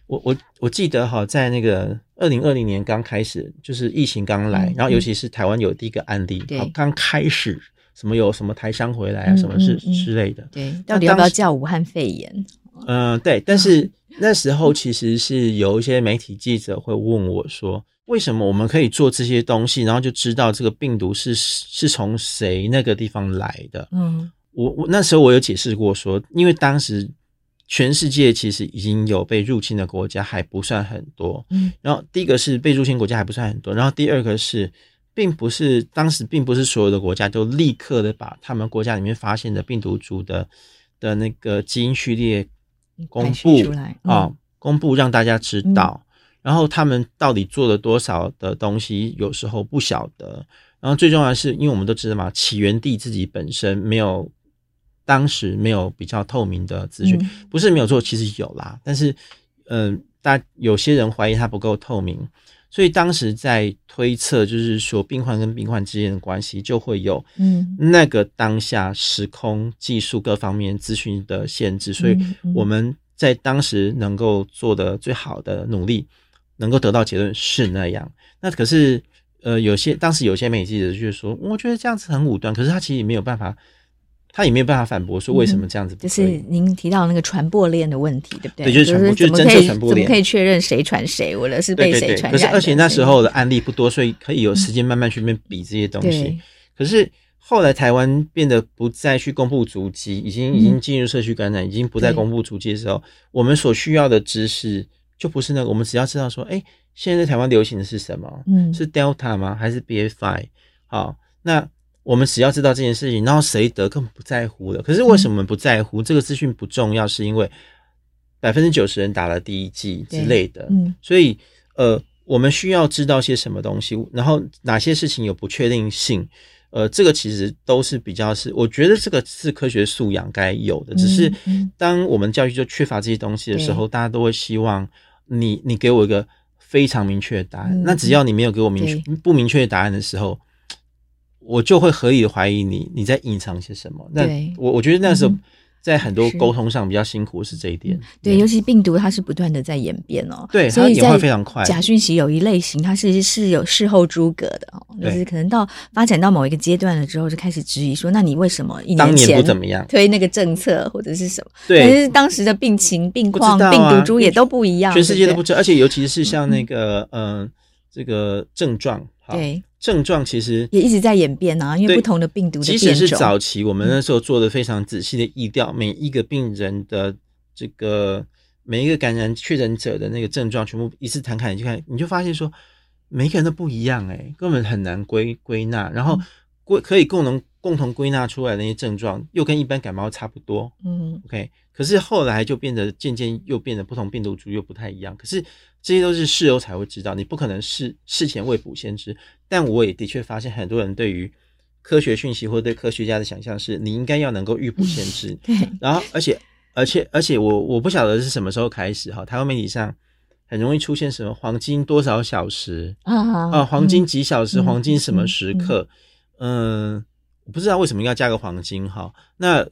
我我我记得哈，在那个二零二零年刚开始，就是疫情刚来，然后尤其是台湾有第一个案例，对，刚开始。什么有什么台商回来啊？什么是之类的？对，到底要不要叫武汉肺炎？嗯，对。但是那时候其实是有一些媒体记者会问我说：“为什么我们可以做这些东西，然后就知道这个病毒是是从谁那个地方来的？”嗯，我我那时候我有解释过说，因为当时全世界其实已经有被入侵的国家还不算很多。嗯，然后第一个是被入侵国家还不算很多，然后第二个是。并不是当时，并不是所有的国家都立刻的把他们国家里面发现的病毒株的的那个基因序列公布出来啊，公布让大家知道。然后他们到底做了多少的东西，有时候不晓得。然后最重要的是，因为我们都知道嘛，起源地自己本身没有，当时没有比较透明的资讯，不是没有做，其实有啦。但是，嗯，大有些人怀疑它不够透明。所以当时在推测，就是说病患跟病患之间的关系就会有，嗯，那个当下时空技术各方面资讯的限制，所以我们在当时能够做的最好的努力，能够得到结论是那样。那可是，呃，有些当时有些媒体记者就是说，我觉得这样子很武断，可是他其实也没有办法。他也没有办法反驳说为什么这样子，就是您提到那个传播链的问题，对不对？对，就是传播，就是侦测传播链，怎么可以确认谁传谁，或者是被谁传染？可是而且那时候的案例不多，所以可以有时间慢慢去面比这些东西。可是后来台湾变得不再去公布足迹，已经已经进入社区感染，已经不再公布足迹的时候，我们所需要的知识就不是那个。我们只要知道说，哎，现在在台湾流行的是什么？嗯，是 Delta 吗？还是 BA.5？好，那我们只要知道这件事情，然后谁得根本不在乎了。可是为什么不在乎？嗯、这个资讯不重要，是因为百分之九十人打了第一剂之类的。嗯，所以呃，我们需要知道些什么东西，然后哪些事情有不确定性。呃，这个其实都是比较是，我觉得这个是科学素养该有的。只是当我们教育就缺乏这些东西的时候，大家都会希望你你给我一个非常明确的答案。那只要你没有给我明确不明确的答案的时候，我就会合理的怀疑你你在隐藏些什么。那我我觉得那时候。在很多沟通上比较辛苦是这一点，对，对，尤其病毒它是不断的在演变哦，对，所以演化非常快。假讯息有一类型，它是是有事后诸葛的哦，就是可能到发展到某一个阶段了之后，就开始质疑说，那你为什么一年前不怎么样。推那个政策或者是什么？对，但是当时的病情、病况、啊、病毒株也都不一样，全世界都不知道，而且尤其是像那个嗯、呃，这个症状，对。症状其实也一直在演变啊，因为不同的病毒的变种。即使是早期，我们那时候做的非常仔细的疫调，每一个病人的这个每一个感染确诊者的那个症状，全部一次摊开，你就看，你就发现说，每个人都不一样，哎，根本很难归归纳。然后归可以共同共同归纳出来的那些症状，又跟一般感冒差不多。嗯，OK。可是后来就变得渐渐又变得不同病毒株又不太一样。可是这些都是事后才会知道，你不可能事事前未卜先知。但我也的确发现，很多人对于科学讯息或对科学家的想象是，你应该要能够预卜先知。对。然后，而且，而且，而且我，我我不晓得是什么时候开始哈，台湾媒体上很容易出现什么黄金多少小时啊啊，黄金几小时，黄金什么时刻？嗯，我不知道为什么要加个黄金哈。那。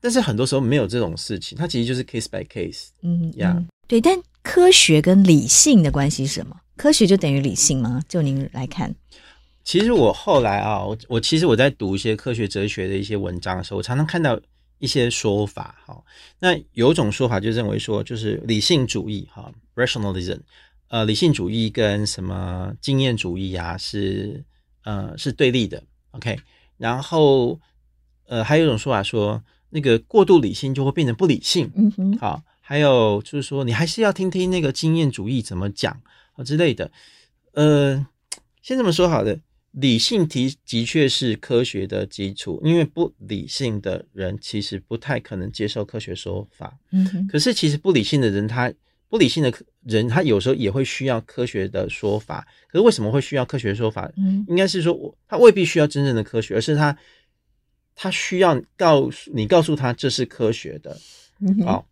但是很多时候没有这种事情，它其实就是 case by case，嗯呀，yeah. 对。但科学跟理性的关系是什么？科学就等于理性吗？就您来看，其实我后来啊，我我其实我在读一些科学哲学的一些文章的时候，我常常看到一些说法哈。那有一种说法就认为说，就是理性主义哈，rationalism，呃，理性主义跟什么经验主义啊是呃是对立的，OK。然后呃还有一种说法说。那个过度理性就会变成不理性，嗯哼，好，还有就是说，你还是要听听那个经验主义怎么讲啊之类的。呃，先这么说好的，理性的的确是科学的基础，因为不理性的人其实不太可能接受科学说法。嗯哼，可是其实不理性的人，他不理性的人，他有时候也会需要科学的说法。可是为什么会需要科学说法？嗯，应该是说我他未必需要真正的科学，而是他。他需要告诉你，告诉他这是科学的，好，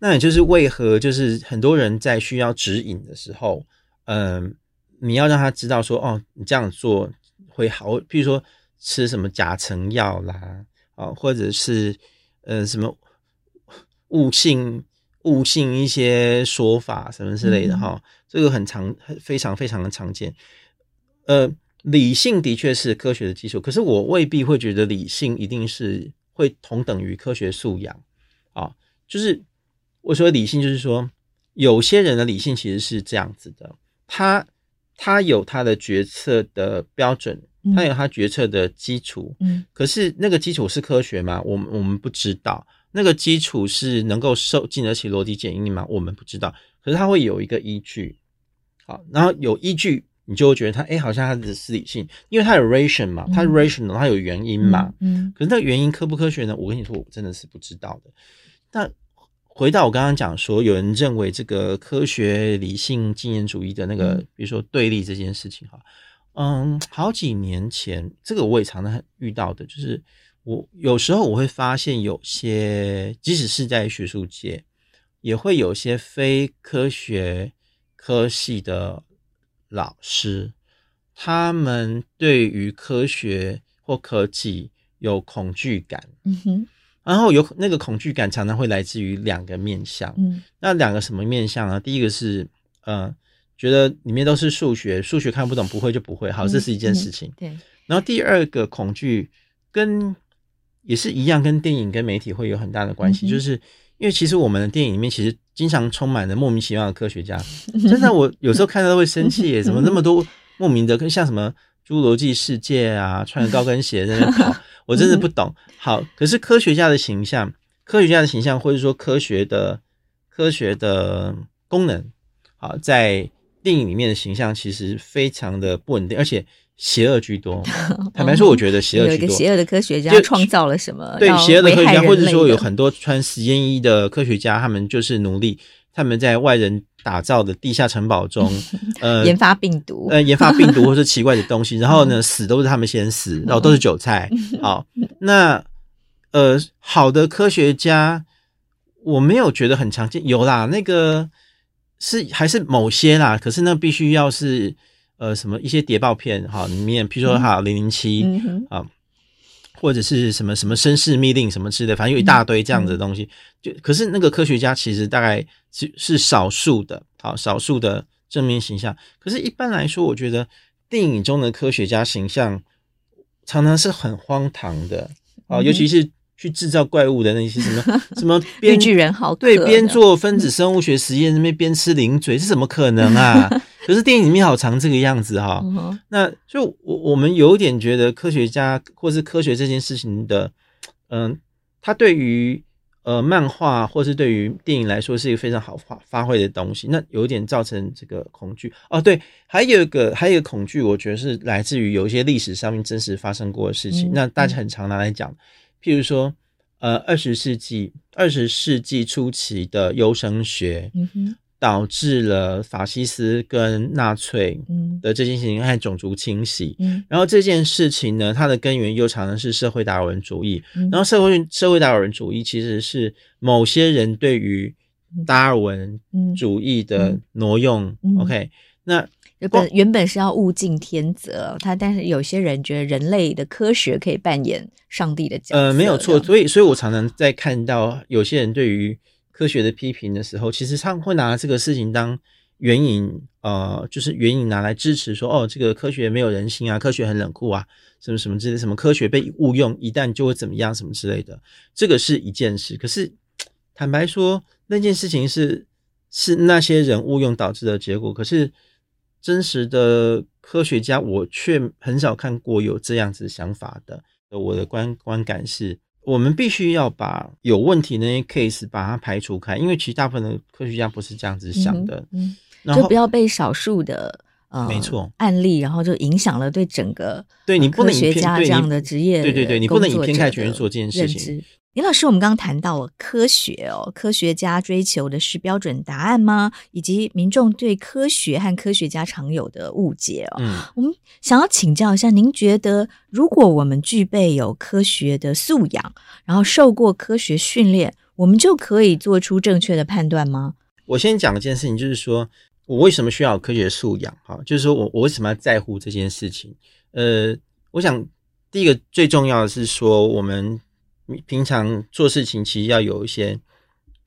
那也就是为何就是很多人在需要指引的时候，嗯，你要让他知道说，哦，你这样做会好，譬如说吃什么甲成药啦，啊，或者是呃什么误信误信一些说法什么之类的哈，这个很常非常非常的常见，呃。理性的确是科学的基础，可是我未必会觉得理性一定是会同等于科学素养啊。就是我说理性，就是说有些人的理性其实是这样子的，他他有他的决策的标准，他有他决策的基础，嗯，可是那个基础是科学吗？我们我们不知道，那个基础是能够受经得起逻辑检验吗？我们不知道，可是它会有一个依据，好，然后有依据。你就会觉得它，哎、欸，好像它的是理性，因为它有 ration 嘛，它 rational，它有原因嘛，嗯，可是那个原因科不科学呢？我跟你说，我真的是不知道的。那回到我刚刚讲说，有人认为这个科学、理性、经验主义的那个，比如说对立这件事情，哈，嗯，好几年前，这个我也常常遇到的，就是我有时候我会发现，有些即使是在学术界，也会有些非科学科系的。老师，他们对于科学或科技有恐惧感，嗯哼，然后有那个恐惧感常常会来自于两个面向，嗯，那两个什么面向呢？第一个是，呃，觉得里面都是数学，数学看不懂，不会就不会，好，这是一件事情，嗯嗯、对。然后第二个恐惧跟也是一样，跟电影跟媒体会有很大的关系，嗯、就是因为其实我们的电影里面其实。经常充满了莫名其妙的科学家，真的，我有时候看到都会生气耶！怎么那么多莫名的，跟像什么《侏罗纪世界》啊，穿着高跟鞋在那跑，我真的不懂。好，可是科学家的形象，科学家的形象，或者说科学的科学的功能，好，在电影里面的形象其实非常的不稳定，而且邪恶居多。坦白说，我觉得邪恶居多。有一个邪恶的科学家创造了什么？对，邪恶的科学家，或者说有很多穿实验衣的科学家，他们就是奴隶，他们在外人打造的地下城堡中，呃，研发病毒，呃，研发病毒或是 奇怪的东西，然后呢，死都是他们先死，然后都是韭菜。好，那呃，好的科学家，我没有觉得很常见，有啦，那个是还是某些啦，可是那必须要是呃什么一些谍报片哈里面，譬如说哈零零七啊。或者是什么什么绅士密令什么之类的，反正有一大堆这样子的东西。就可是那个科学家其实大概是是少数的，好少数的正面形象。可是，一般来说，我觉得电影中的科学家形象常常是很荒唐的啊，嗯、尤其是去制造怪物的那些什么 什么绿巨人好，对，边做分子生物学实验那边边吃零嘴，是怎么可能啊？可是电影里面好常这个样子哈，那就我我们有点觉得科学家或是科学这件事情的，嗯，它对于呃漫画或是对于电影来说是一个非常好发发挥的东西，那有点造成这个恐惧哦。对，还有一个还有一个恐惧，我觉得是来自于有一些历史上面真实发生过的事情，那大家很常拿来讲，譬如说呃二十世纪二十世纪初期的优生学，嗯哼。导致了法西斯跟纳粹的这件事情和种族清洗，嗯、然后这件事情呢，它的根源又常常是社会达尔文主义。嗯、然后社会社会达尔文主义其实是某些人对于达尔文主义的挪用。OK，那原本原本是要物竞天择，他但是有些人觉得人类的科学可以扮演上帝的角色。呃，没有错，所以所以我常常在看到有些人对于。科学的批评的时候，其实他会拿这个事情当援引，呃，就是援引拿来支持说，哦，这个科学没有人性啊，科学很冷酷啊，什么什么之类，什么科学被误用，一旦就会怎么样，什么之类的，这个是一件事。可是坦白说，那件事情是是那些人误用导致的结果。可是真实的科学家，我却很少看过有这样子想法的。我的观观感是。我们必须要把有问题的那些 case 把它排除开，因为其实大部分的科学家不是这样子想的，嗯，嗯就不要被少数的呃没错案例，然后就影响了对整个对你不能科学家这样的职业，对对对，你不能以偏概全去做这件事情。林老师，我们刚刚谈到了科学哦，科学家追求的是标准答案吗？以及民众对科学和科学家常有的误解哦。嗯，我们想要请教一下，您觉得如果我们具备有科学的素养，然后受过科学训练，我们就可以做出正确的判断吗？我先讲一件事情，就是说我为什么需要有科学素养？哈，就是说我我为什么要在乎这件事情？呃，我想第一个最重要的是说我们。平常做事情其实要有一些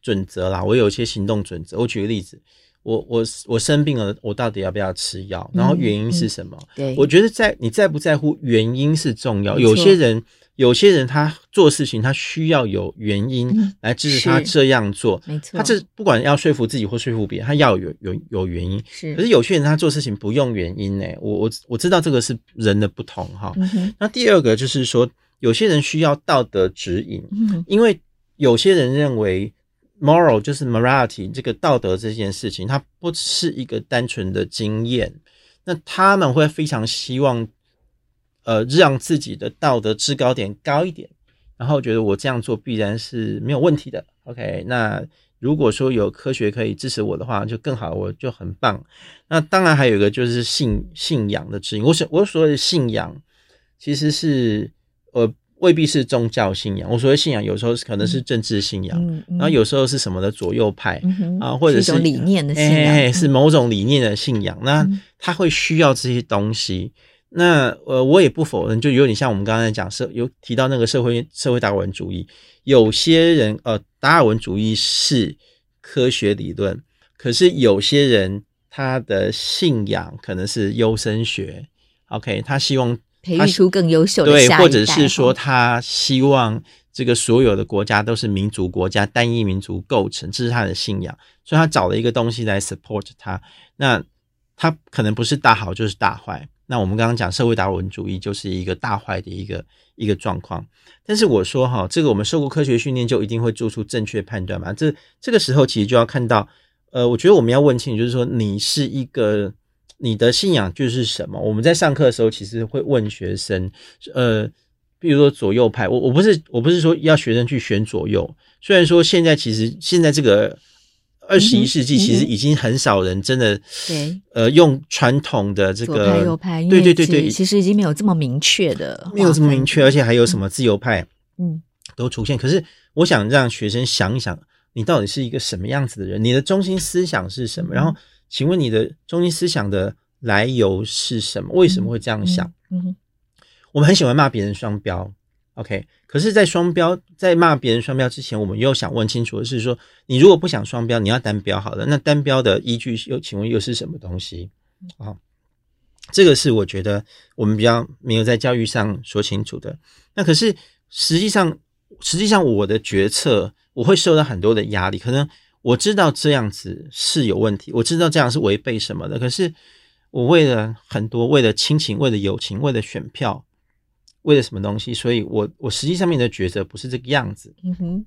准则啦，我有一些行动准则。我举个例子，我我我生病了，我到底要不要吃药？然后原因是什么？嗯嗯、对，我觉得在你在不在乎原因是重要。有些人有些人他做事情他需要有原因来支持他这样做，没错。他这不管要说服自己或说服别人，他要有有有原因。是，可是有些人他做事情不用原因呢。我我我知道这个是人的不同哈。嗯、那第二个就是说。有些人需要道德指引，因为有些人认为 moral 就是 morality 这个道德这件事情，它不是一个单纯的经验，那他们会非常希望，呃，让自己的道德制高点高一点，然后觉得我这样做必然是没有问题的。OK，那如果说有科学可以支持我的话，就更好，我就很棒。那当然还有一个就是信信仰的指引，我所我所谓的信仰其实是。呃，未必是宗教信仰。我所谓信仰，有时候可能是政治信仰，嗯嗯、然后有时候是什么的左右派、嗯、啊，或者是，理念的信仰，欸、是某种理念的信仰。嗯、那他会需要这些东西。那呃，我也不否认，就有点像我们刚才讲社有提到那个社会社会达尔文主义。有些人呃，达尔文主义是科学理论，可是有些人他的信仰可能是优生学。OK，他希望。培育出更优秀的下一代，对，或者是说他希望这个所有的国家都是民族国家，单一民族构成，这是他的信仰，所以他找了一个东西来 support 他。那他可能不是大好就是大坏。那我们刚刚讲社会达尔文主义就是一个大坏的一个一个状况。但是我说哈，这个我们受过科学训练就一定会做出正确判断嘛？这这个时候其实就要看到，呃，我觉得我们要问清楚，就是说你是一个你的信仰就是什么？我们在上课的时候其实会问学生，呃，比如说左右派，我我不是我不是说要学生去选左右，虽然说现在其实现在这个。二十一世纪其实已经很少人真的对呃用传统的这个左派右派，对对对对，其实已经没有这么明确的，没有这么明确，而且还有什么自由派嗯都出现。可是我想让学生想一想，你到底是一个什么样子的人？你的中心思想是什么？然后请问你的中心思想的来由是什么？为什么会这样想？嗯，我们很喜欢骂别人双标。OK，可是，在双标，在骂别人双标之前，我们又想问清楚的是说，你如果不想双标，你要单标好了，那单标的依据又请问又是什么东西？啊，这个是我觉得我们比较没有在教育上说清楚的。那可是实际上，实际上我的决策我会受到很多的压力，可能我知道这样子是有问题，我知道这样是违背什么的，可是我为了很多，为了亲情，为了友情，为了选票。为了什么东西？所以我我实际上面的抉择不是这个样子。嗯哼，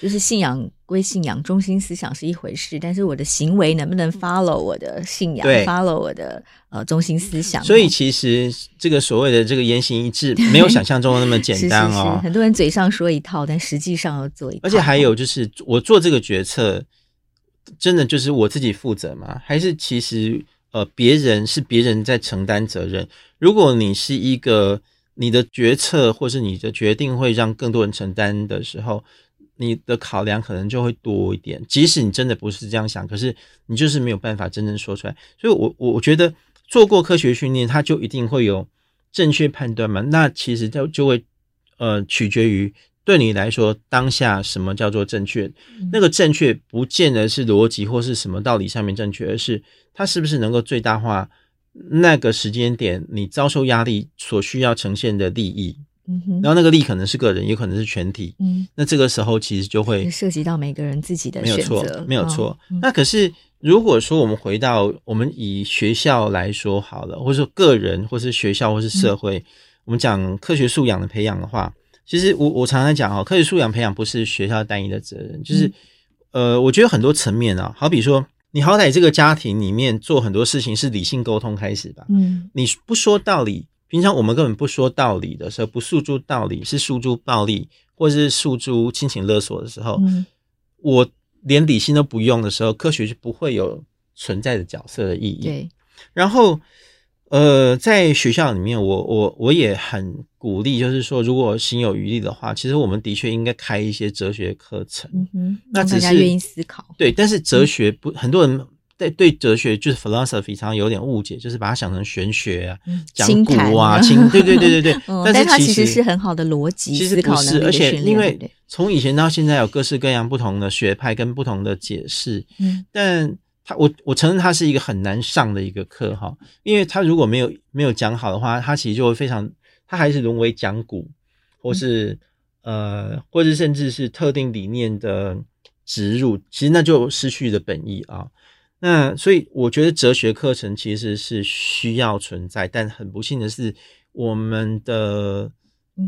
就是信仰归信仰，中心思想是一回事，但是我的行为能不能 follow 我的信仰，follow 我的呃中心思想？所以其实这个所谓的这个言行一致，没有想象中的那么简单哦。是是是，很多人嘴上说一套，但实际上要做一套。而且还有就是，我做这个决策，真的就是我自己负责吗？还是其实呃别人是别人在承担责任？如果你是一个。你的决策或是你的决定会让更多人承担的时候，你的考量可能就会多一点。即使你真的不是这样想，可是你就是没有办法真正说出来。所以我，我我觉得做过科学训练，它就一定会有正确判断嘛？那其实就就会呃取决于对你来说当下什么叫做正确。那个正确不见得是逻辑或是什么道理上面正确，而是它是不是能够最大化。那个时间点，你遭受压力所需要呈现的利益，嗯，然后那个力可能是个人，也可能是全体，嗯，那这个时候其实就会涉及到每个人自己的选择，没有错，没有错。哦嗯、那可是如果说我们回到我们以学校来说好了，或者说个人，或是学校，或是社会，嗯、我们讲科学素养的培养的话，其实我我常常讲哦，科学素养培养不是学校单一的责任，就是、嗯、呃，我觉得很多层面啊，好比说。你好歹这个家庭里面做很多事情是理性沟通开始吧？嗯，你不说道理，平常我们根本不说道理的时候，不诉诸道理，是诉诸暴力，或者是诉诸亲情勒索的时候，嗯，我连理性都不用的时候，科学是不会有存在的角色的意义。对，然后。呃，在学校里面，我我我也很鼓励，就是说，如果心有余力的话，其实我们的确应该开一些哲学课程。嗯哼，那只是大家愿意思考。对，但是哲学不，嗯、很多人对对哲学就是 philosophy 常常有点误解，就是把它想成玄学啊，讲古啊，清对对对对对。嗯、但是它其实是很好的逻辑其实不是，而且因为从以前到现在有各式各样不同的学派跟不同的解释。嗯，但。我我承认它是一个很难上的一个课哈，因为他如果没有没有讲好的话，它其实就会非常，它还是沦为讲古，或是呃，或是甚至是特定理念的植入，其实那就失去了本意啊。那所以我觉得哲学课程其实是需要存在，但很不幸的是，我们的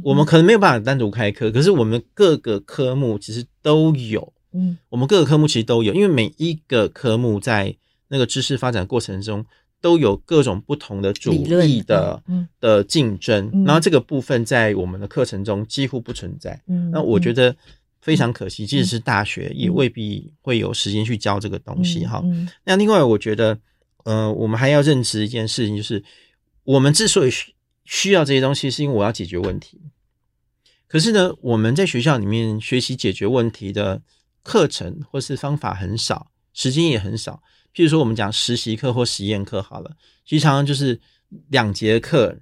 我们可能没有办法单独开课，可是我们各个科目其实都有。嗯，我们各个科目其实都有，因为每一个科目在那个知识发展过程中都有各种不同的主义的的竞争，然后这个部分在我们的课程中几乎不存在。嗯，那我觉得非常可惜，即使是大学也未必会有时间去教这个东西哈。那另外，我觉得呃，我们还要认知一件事情，就是我们之所以需需要这些东西，是因为我要解决问题。可是呢，我们在学校里面学习解决问题的。课程或是方法很少，时间也很少。譬如说，我们讲实习课或实验课好了，其实常常就是两节课，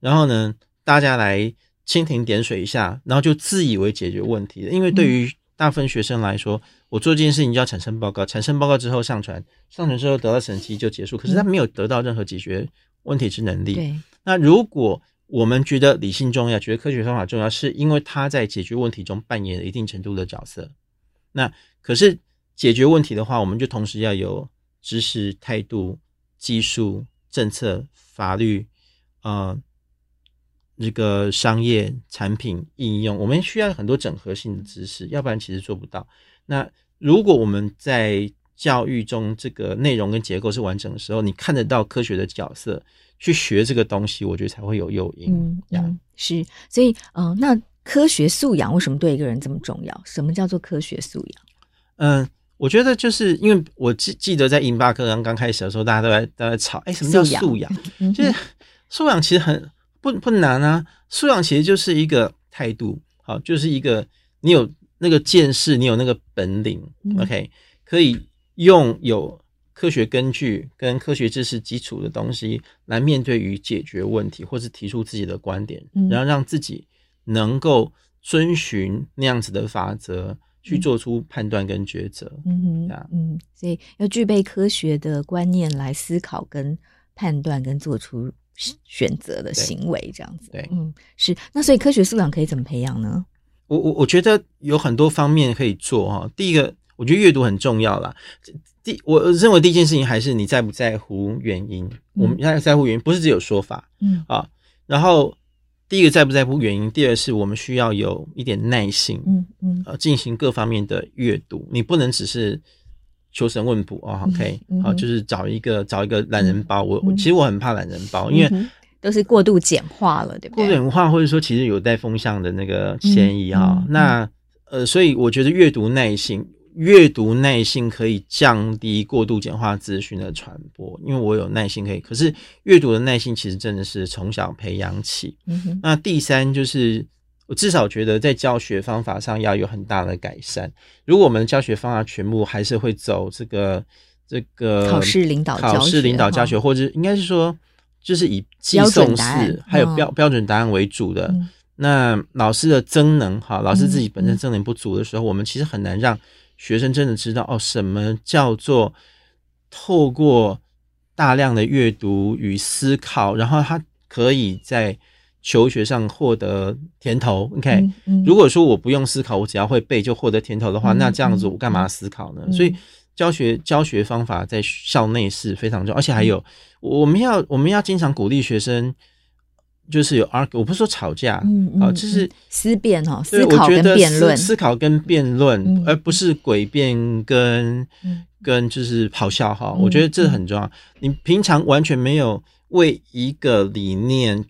然后呢，大家来蜻蜓点水一下，然后就自以为解决问题了。因为对于大部分学生来说，我做这件事情就要产生报告，产生报告之后上传，上传之后得到成绩就结束。可是他没有得到任何解决问题之能力。对。那如果我们觉得理性重要，觉得科学方法重要，是因为他在解决问题中扮演了一定程度的角色。那可是解决问题的话，我们就同时要有知识、态度、技术、政策、法律，呃，这个商业产品应用，我们需要很多整合性的知识，要不然其实做不到。那如果我们在教育中这个内容跟结构是完整的时候，你看得到科学的角色去学这个东西，我觉得才会有诱因。嗯，嗯，是，所以，嗯、呃，那科学素养为什么对一个人这么重要？什么叫做科学素养？嗯，我觉得就是因为我记记得在英巴课刚刚开始的时候，大家都在都在吵，哎，什么叫素养？就是素养其实很不不难啊，素养其实就是一个态度，好，就是一个你有那个见识，你有那个本领、嗯、，OK，可以用有科学根据跟科学知识基础的东西来面对与解决问题，或是提出自己的观点，嗯、然后让自己能够遵循那样子的法则。去做出判断跟抉择，嗯哼，啊，嗯，所以要具备科学的观念来思考、跟判断、跟做出选择的行为，这样子，对，嗯，是。那所以科学素养可以怎么培养呢？我我我觉得有很多方面可以做哈。第一个，我觉得阅读很重要啦。第，我认为第一件事情还是你在不在乎原因。嗯、我们要在乎原因，不是只有说法，嗯啊，然后。第一个在不在乎原因，第二是我们需要有一点耐心，嗯嗯，呃，进行各方面的阅读，你不能只是求神问卜哦，OK，好，就是找一个找一个懒人包，我我其实我很怕懒人包，因为都是过度简化了，对不对？过度简化或者说其实有带风向的那个嫌疑哈，那呃，所以我觉得阅读耐心。阅读耐性可以降低过度简化资讯的传播，因为我有耐心可以。可是阅读的耐心其实真的是从小培养起。嗯。那第三就是，我至少觉得在教学方法上要有很大的改善。如果我们的教学方法全部还是会走这个这个考试领导考试领导教学，或者应该是说就是以记诵式还有标标准答案为主的，那老师的增能哈，老师自己本身增能不足的时候，我们其实很难让。学生真的知道哦，什么叫做透过大量的阅读与思考，然后他可以在求学上获得甜头。OK，嗯嗯，如果说我不用思考，我只要会背就获得甜头的话，嗯、那这样子我干嘛思考呢？嗯、所以教学教学方法在校内是非常重要，而且还有、嗯、我们要我们要经常鼓励学生。就是有 argue，我不是说吵架，嗯嗯、啊，就是思辨哈，思考跟辩论，思考跟辩论，嗯、而不是诡辩跟、嗯、跟就是咆哮哈。嗯、我觉得这很重要。嗯、你平常完全没有为一个理念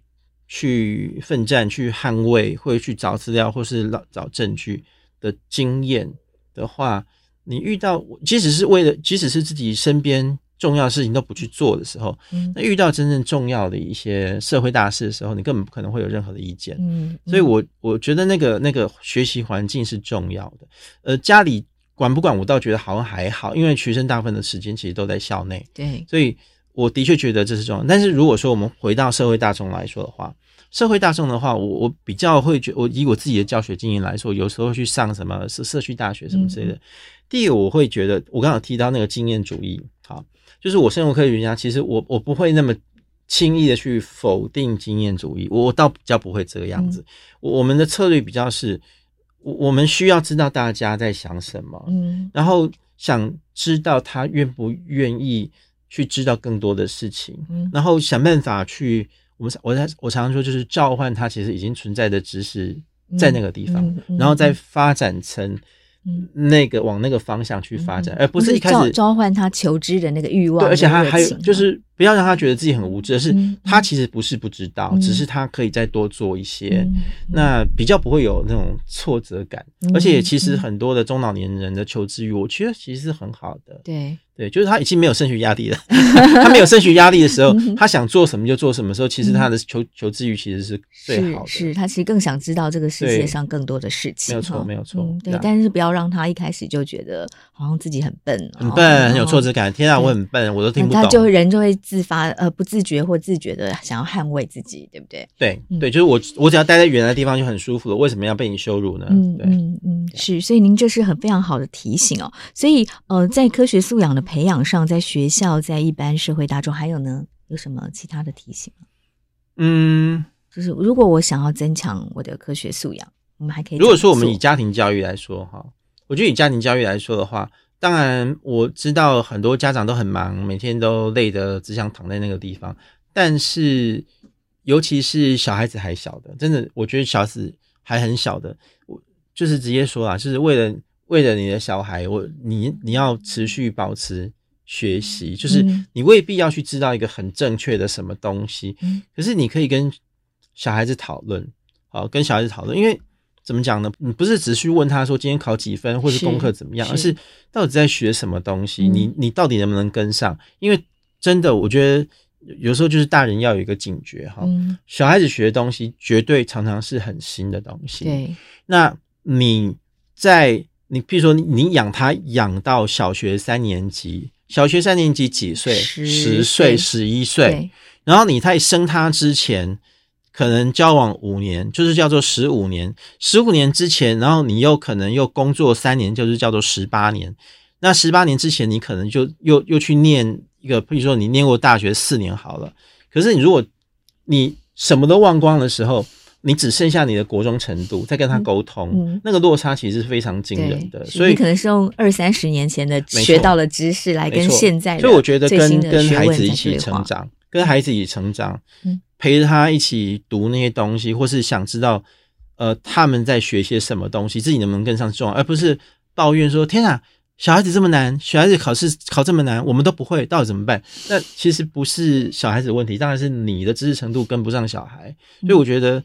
去奋战、去捍卫，或者去找资料，或是找证据的经验的话，你遇到即使是为了，即使是自己身边。重要的事情都不去做的时候，那遇到真正重要的一些社会大事的时候，你根本不可能会有任何的意见。嗯，所以我我觉得那个那个学习环境是重要的。呃，家里管不管，我倒觉得好像还好，因为学生大部分的时间其实都在校内。对，所以我的确觉得这是重要。但是如果说我们回到社会大众来说的话，社会大众的话，我我比较会觉，我以我自己的教学经验来说，有时候去上什么社社区大学什么之类的。第一个，我会觉得我刚刚提到那个经验主义，好。就是我生物科学家，其实我我不会那么轻易的去否定经验主义，我倒比较不会这个样子。嗯、我们的策略比较是，我我们需要知道大家在想什么，嗯，然后想知道他愿不愿意去知道更多的事情，嗯，然后想办法去，我们我在我常常说，就是召唤他其实已经存在的知识在那个地方，然后再发展成。嗯，那个往那个方向去发展，嗯、而不是一开始召唤他求知的那个欲望。对，而且他还有就是不要让他觉得自己很无知，而是他其实不是不知道，嗯、只是他可以再多做一些，嗯、那比较不会有那种挫折感。嗯、而且其实很多的中老年人的求知欲，我觉得其实是很好的。对。对，就是他已经没有升学压力了。他没有升学压力的时候，他想做什么就做什么时候，其实他的求求知欲其实是最好的。是，是他其实更想知道这个世界上更多的事情。没有错，没有错。对，但是不要让他一开始就觉得好像自己很笨，很笨，很有挫折感。天啊，我很笨，我都听不懂。他就会人就会自发呃不自觉或自觉的想要捍卫自己，对不对？对对，就是我我只要待在原来的地方就很舒服了，为什么要被你羞辱呢？嗯嗯嗯，是。所以您这是很非常好的提醒哦。所以呃，在科学素养的培养上，在学校，在一般社会大众，还有呢，有什么其他的提醒？嗯，就是如果我想要增强我的科学素养，我们还可以。如果说我们以家庭教育来说，哈，我觉得以家庭教育来说的话，当然我知道很多家长都很忙，每天都累得只想躺在那个地方。但是，尤其是小孩子还小的，真的，我觉得小孩子还很小的，我就是直接说啊，就是为了。为了你的小孩，我你你要持续保持学习，就是嗯你未必要去知道一个很正确的什么东西，嗯可是你可以跟小孩子讨论，好，跟小孩子讨论，因为怎么讲呢？你不是只去问他说今天考几分，或是功课怎么样，是而是到底在学什么东西，嗯你你到底能不能跟上？因为真的，我觉得有时候就是大人要有一个警觉哈，嗯，小孩子学的东西绝对常常是很新的东西，对，那你在你，譬如说你养他养到小学三年级，小学三年级几岁？十十岁、十一岁。然后你在生他之前，可能交往五年，就是叫做十五年。十五年之前，然后你又可能又工作三年，就是叫做十八年。那十八年之前，你可能就又又去念一个，比如说你念过大学四年好了。可是你如果你什么都忘光的时候，你只剩下你的国中程度在跟他沟通，嗯嗯那个落差其实是非常惊人的。所以你可能是用二三十年前的学到了知识来跟现在的所以我觉得跟跟孩子一起成长，跟孩子一起成长，嗯陪着他一起读那些东西，或是想知道呃他们在学些什么东西，自己能不能跟上重要，而不是抱怨说天啊，小孩子这么难，小孩子考试考这么难，我们都不会，到底怎么办？那其实不是小孩子的问题，当然是你的知识程度跟不上小孩。所以我觉得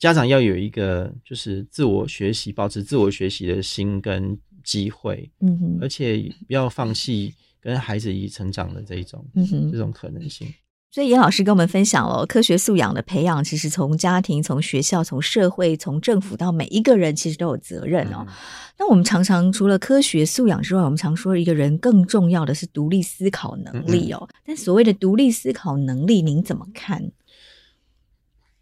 家长要有一个就是自我学习，保持自我学习的心跟机会，嗯哼，而且不要放弃跟孩子一起成长的这一种嗯哼这。种可能性。所以严老师跟我们分享了科学素养的培养，其实从家庭、从学校、从社会、从政府到每一个人，其实都有责任哦。那我们常常除了科学素养之外，我们常说一个人更重要的是独立思考能力哦。但所谓的独立思考能力，您怎么看？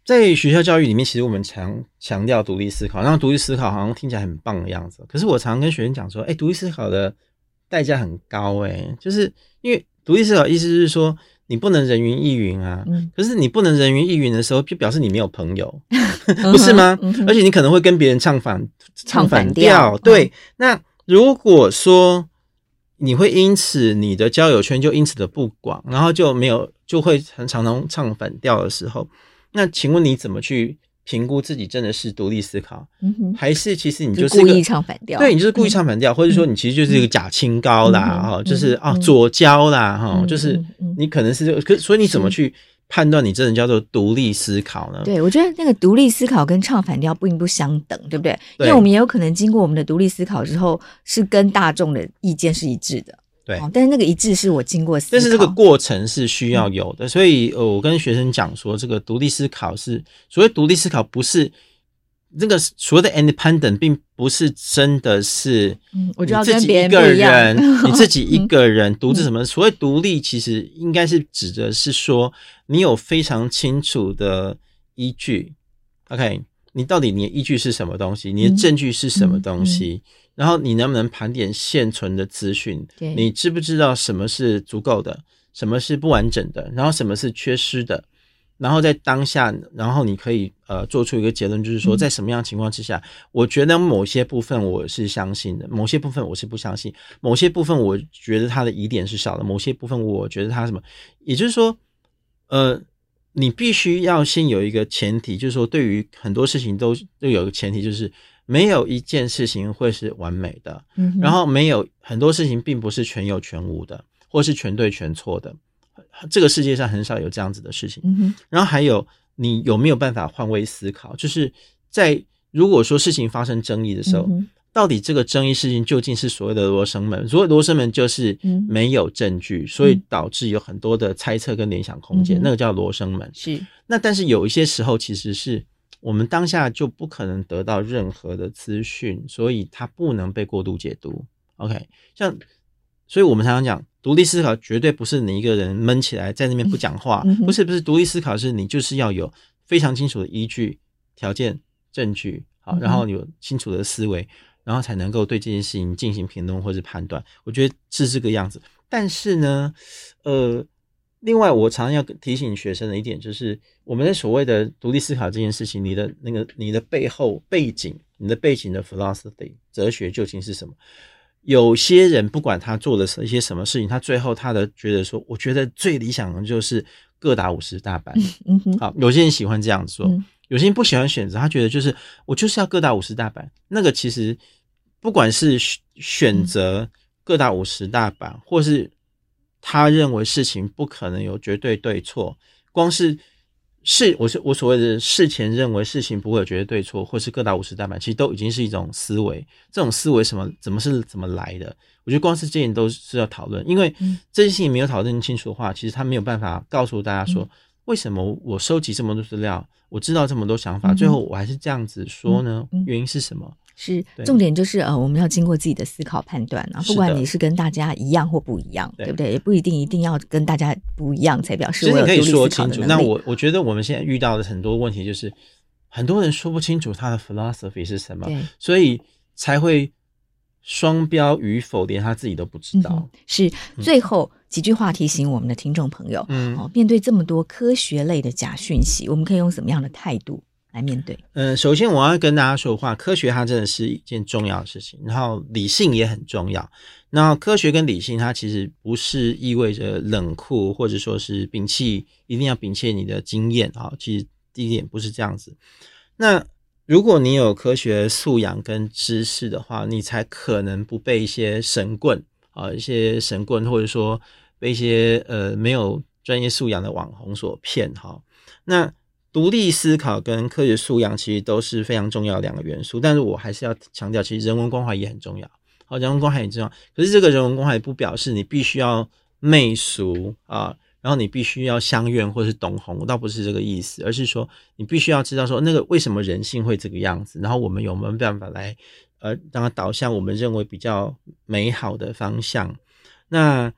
在学校教育里面，其实我们强强调独立思考，然后独立思考好像听起来很棒的样子。可是我常常跟学生讲说，哎、欸，独立思考的代价很高、欸，哎，就是因为独立思考意思是说，你不能人云亦云啊。嗯可是你不能人云亦云的时候，就表示你没有朋友，不是吗？嗯而且你可能会跟别人唱反唱反反调对，嗯那如果说你会因此你的交友圈就因此的不广，然后就没有就会很常常唱反调的时候。那请问你怎么去评估自己真的是独立思考，还是其实你就是故意唱反调？对你就是故意唱反调，或者说你其实就是一个假清高啦，嗯哈，就是啊嗯左交啦，哈，嗯就是你可能是这个，可所以你怎么去判断你真的叫做独立思考呢？对，我觉得那个独立思考跟唱反调并不相等，对不对？对因为我们也有可能经过我们的独立思考之后，是跟大众的意见是一致的。对哦，但是那个一致是我经过思考，但是这个过程是需要有的，所以呃，我跟学生讲说，这个独立思考是所谓独立思考，不是这个所谓的 independent，并不是真的是嗯，我就要自己跟别人一个不一样嗯人，你自己 一个人独自什么？所谓独立，其实应该是指的是说，你有非常清楚的依据。OK，你到底你的依据是什么东西？你的证据是什么东西？然后你能不能盘点现存的资讯？你知不知道什么是足够的，什么是不完整的，然后什么是缺失的？然后在当下，然后你可以呃做出一个结论，就是说在什么样的情况之下，我觉得某些部分我是相信的，某些部分我是不相信，某些部分我觉得它的疑点是少的，某些部分我觉得它什么，也就是说，呃，你必须要先有一个前提，就是说对于很多事情都都有一个前提，就是没有一件事情会是完美的。嗯然后没有很多事情并不是全有全无的，或是全对全错的。这个世界上很少有这样子的事情。嗯，然后还有，你有没有办法换位思考？就是在如果说事情发生争议的时候，嗯到底这个争议事情究竟是所谓的罗生门？所谓罗生门就是嗯没有证据，所以导致有很多的猜测跟联想空间，嗯那个叫罗生门。是那但是有一些时候，其实是我们当下就不可能得到任何的资讯，所以它不能被过度解读。OK，像，所以我们常常讲，独立思考绝对不是你一个人闷起来在那边不讲话，不是不是，独立思考是你就是要有非常清楚的依据、条件、证据，好，然后有清楚的思维，然后才能够对这件事情进行评论或是判断。我觉得是这个样子。但是呢，呃。另外，我常常要提醒学生的一点就是，我们在所谓的独立思考这件事情，你的那个你的背后背景，你的背景的 philosophy 哲学究竟是什么？有些人不管他做的是一些什么事情，他最后他的觉得说，我觉得最理想的就是各打五十大板。嗯哼，好，有些人喜欢这样做，嗯有些人不喜欢选择，他觉得就是我就是要各打五十大板。那个其实不管是选择各打五十大板，或是他认为事情不可能有绝对对错，光是事我是我所谓的事前认为事情不会有绝对对错，或是各打五十大板，其实都已经是一种思维。这种思维什么怎么是怎么来的？我觉得光是这点都是要讨论，因为这件事情没有讨论清楚的话，其实他没有办法告诉大家说。为什么我收集这么多资料，我知道这么多想法，嗯、最后我还是这样子说呢？原因是什么？是重点就是呃，我们要经过自己的思考判断啊，不管你是跟大家一样或不一样，对，不对？也不一定一定要跟大家不一样才表示我有独立思考的能力。其实你可以说清楚。那我我觉得我们现在遇到的很多问题就是，很多人说不清楚他的 philosophy 是什么，所以才会。双标与否，连他自己都不知道。嗯、是最后几句话提醒我们的听众朋友：嗯，哦，面对这么多科学类的假讯息，我们可以用什么样的态度来面对？嗯，首先我要跟大家说话，科学它真的是一件重要的事情，然后理性也很重要。那科学跟理性，它其实不是意味着冷酷，或者说是摒弃，一定要摒弃你的经验啊。其实第一点不是这样子。那如果你有科学素养跟知识的话，你才可能不被一些神棍啊，一些神棍或者说被一些呃没有专业素养的网红所骗哈。那独立思考跟科学素养其实都是非常重要的两个元素，但是我还是要强调，其实人文关怀也很重要。好，人文关怀很重要，可是这个人文关怀不表示你必须要媚俗啊。然后你必须要相怨或是懂红，倒不是这个意思，而是说你必须要知道说那个为什么人性会这个样子，然后我们有没有办法来呃让它导向我们认为比较美好的方向。那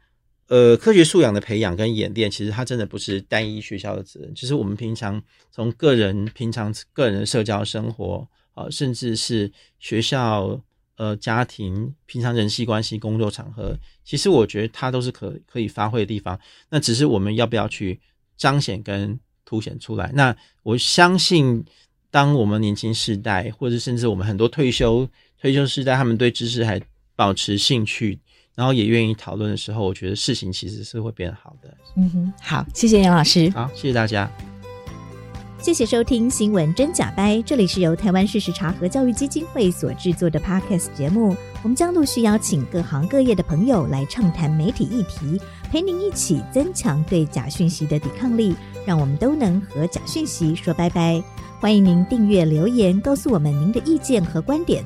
呃科学素养的培养跟演练，其实它真的不是单一学校的责任，其实我们平常从个人平常个人的社交生活啊、甚至是学校。呃，家庭平常人际关系、工作场合，其实我觉得它都是可可以发挥的地方。那只是我们要不要去彰显跟凸显出来？那我相信，当我们年轻世代，或者甚至我们很多退休退休世代，他们对知识还保持兴趣，然后也愿意讨论的时候，我觉得事情其实是会变好的。嗯哼，好，谢谢杨老师。好，谢谢大家。谢谢收听《新闻真假掰》，这里是由台湾事实查核教育基金会所制作的 Podcast 节目。我们将陆续邀请各行各业的朋友来畅谈媒体议题，陪您一起增强对假讯息的抵抗力，让我们都能和假讯息说拜拜。欢迎您订阅留言，告诉我们您的意见和观点。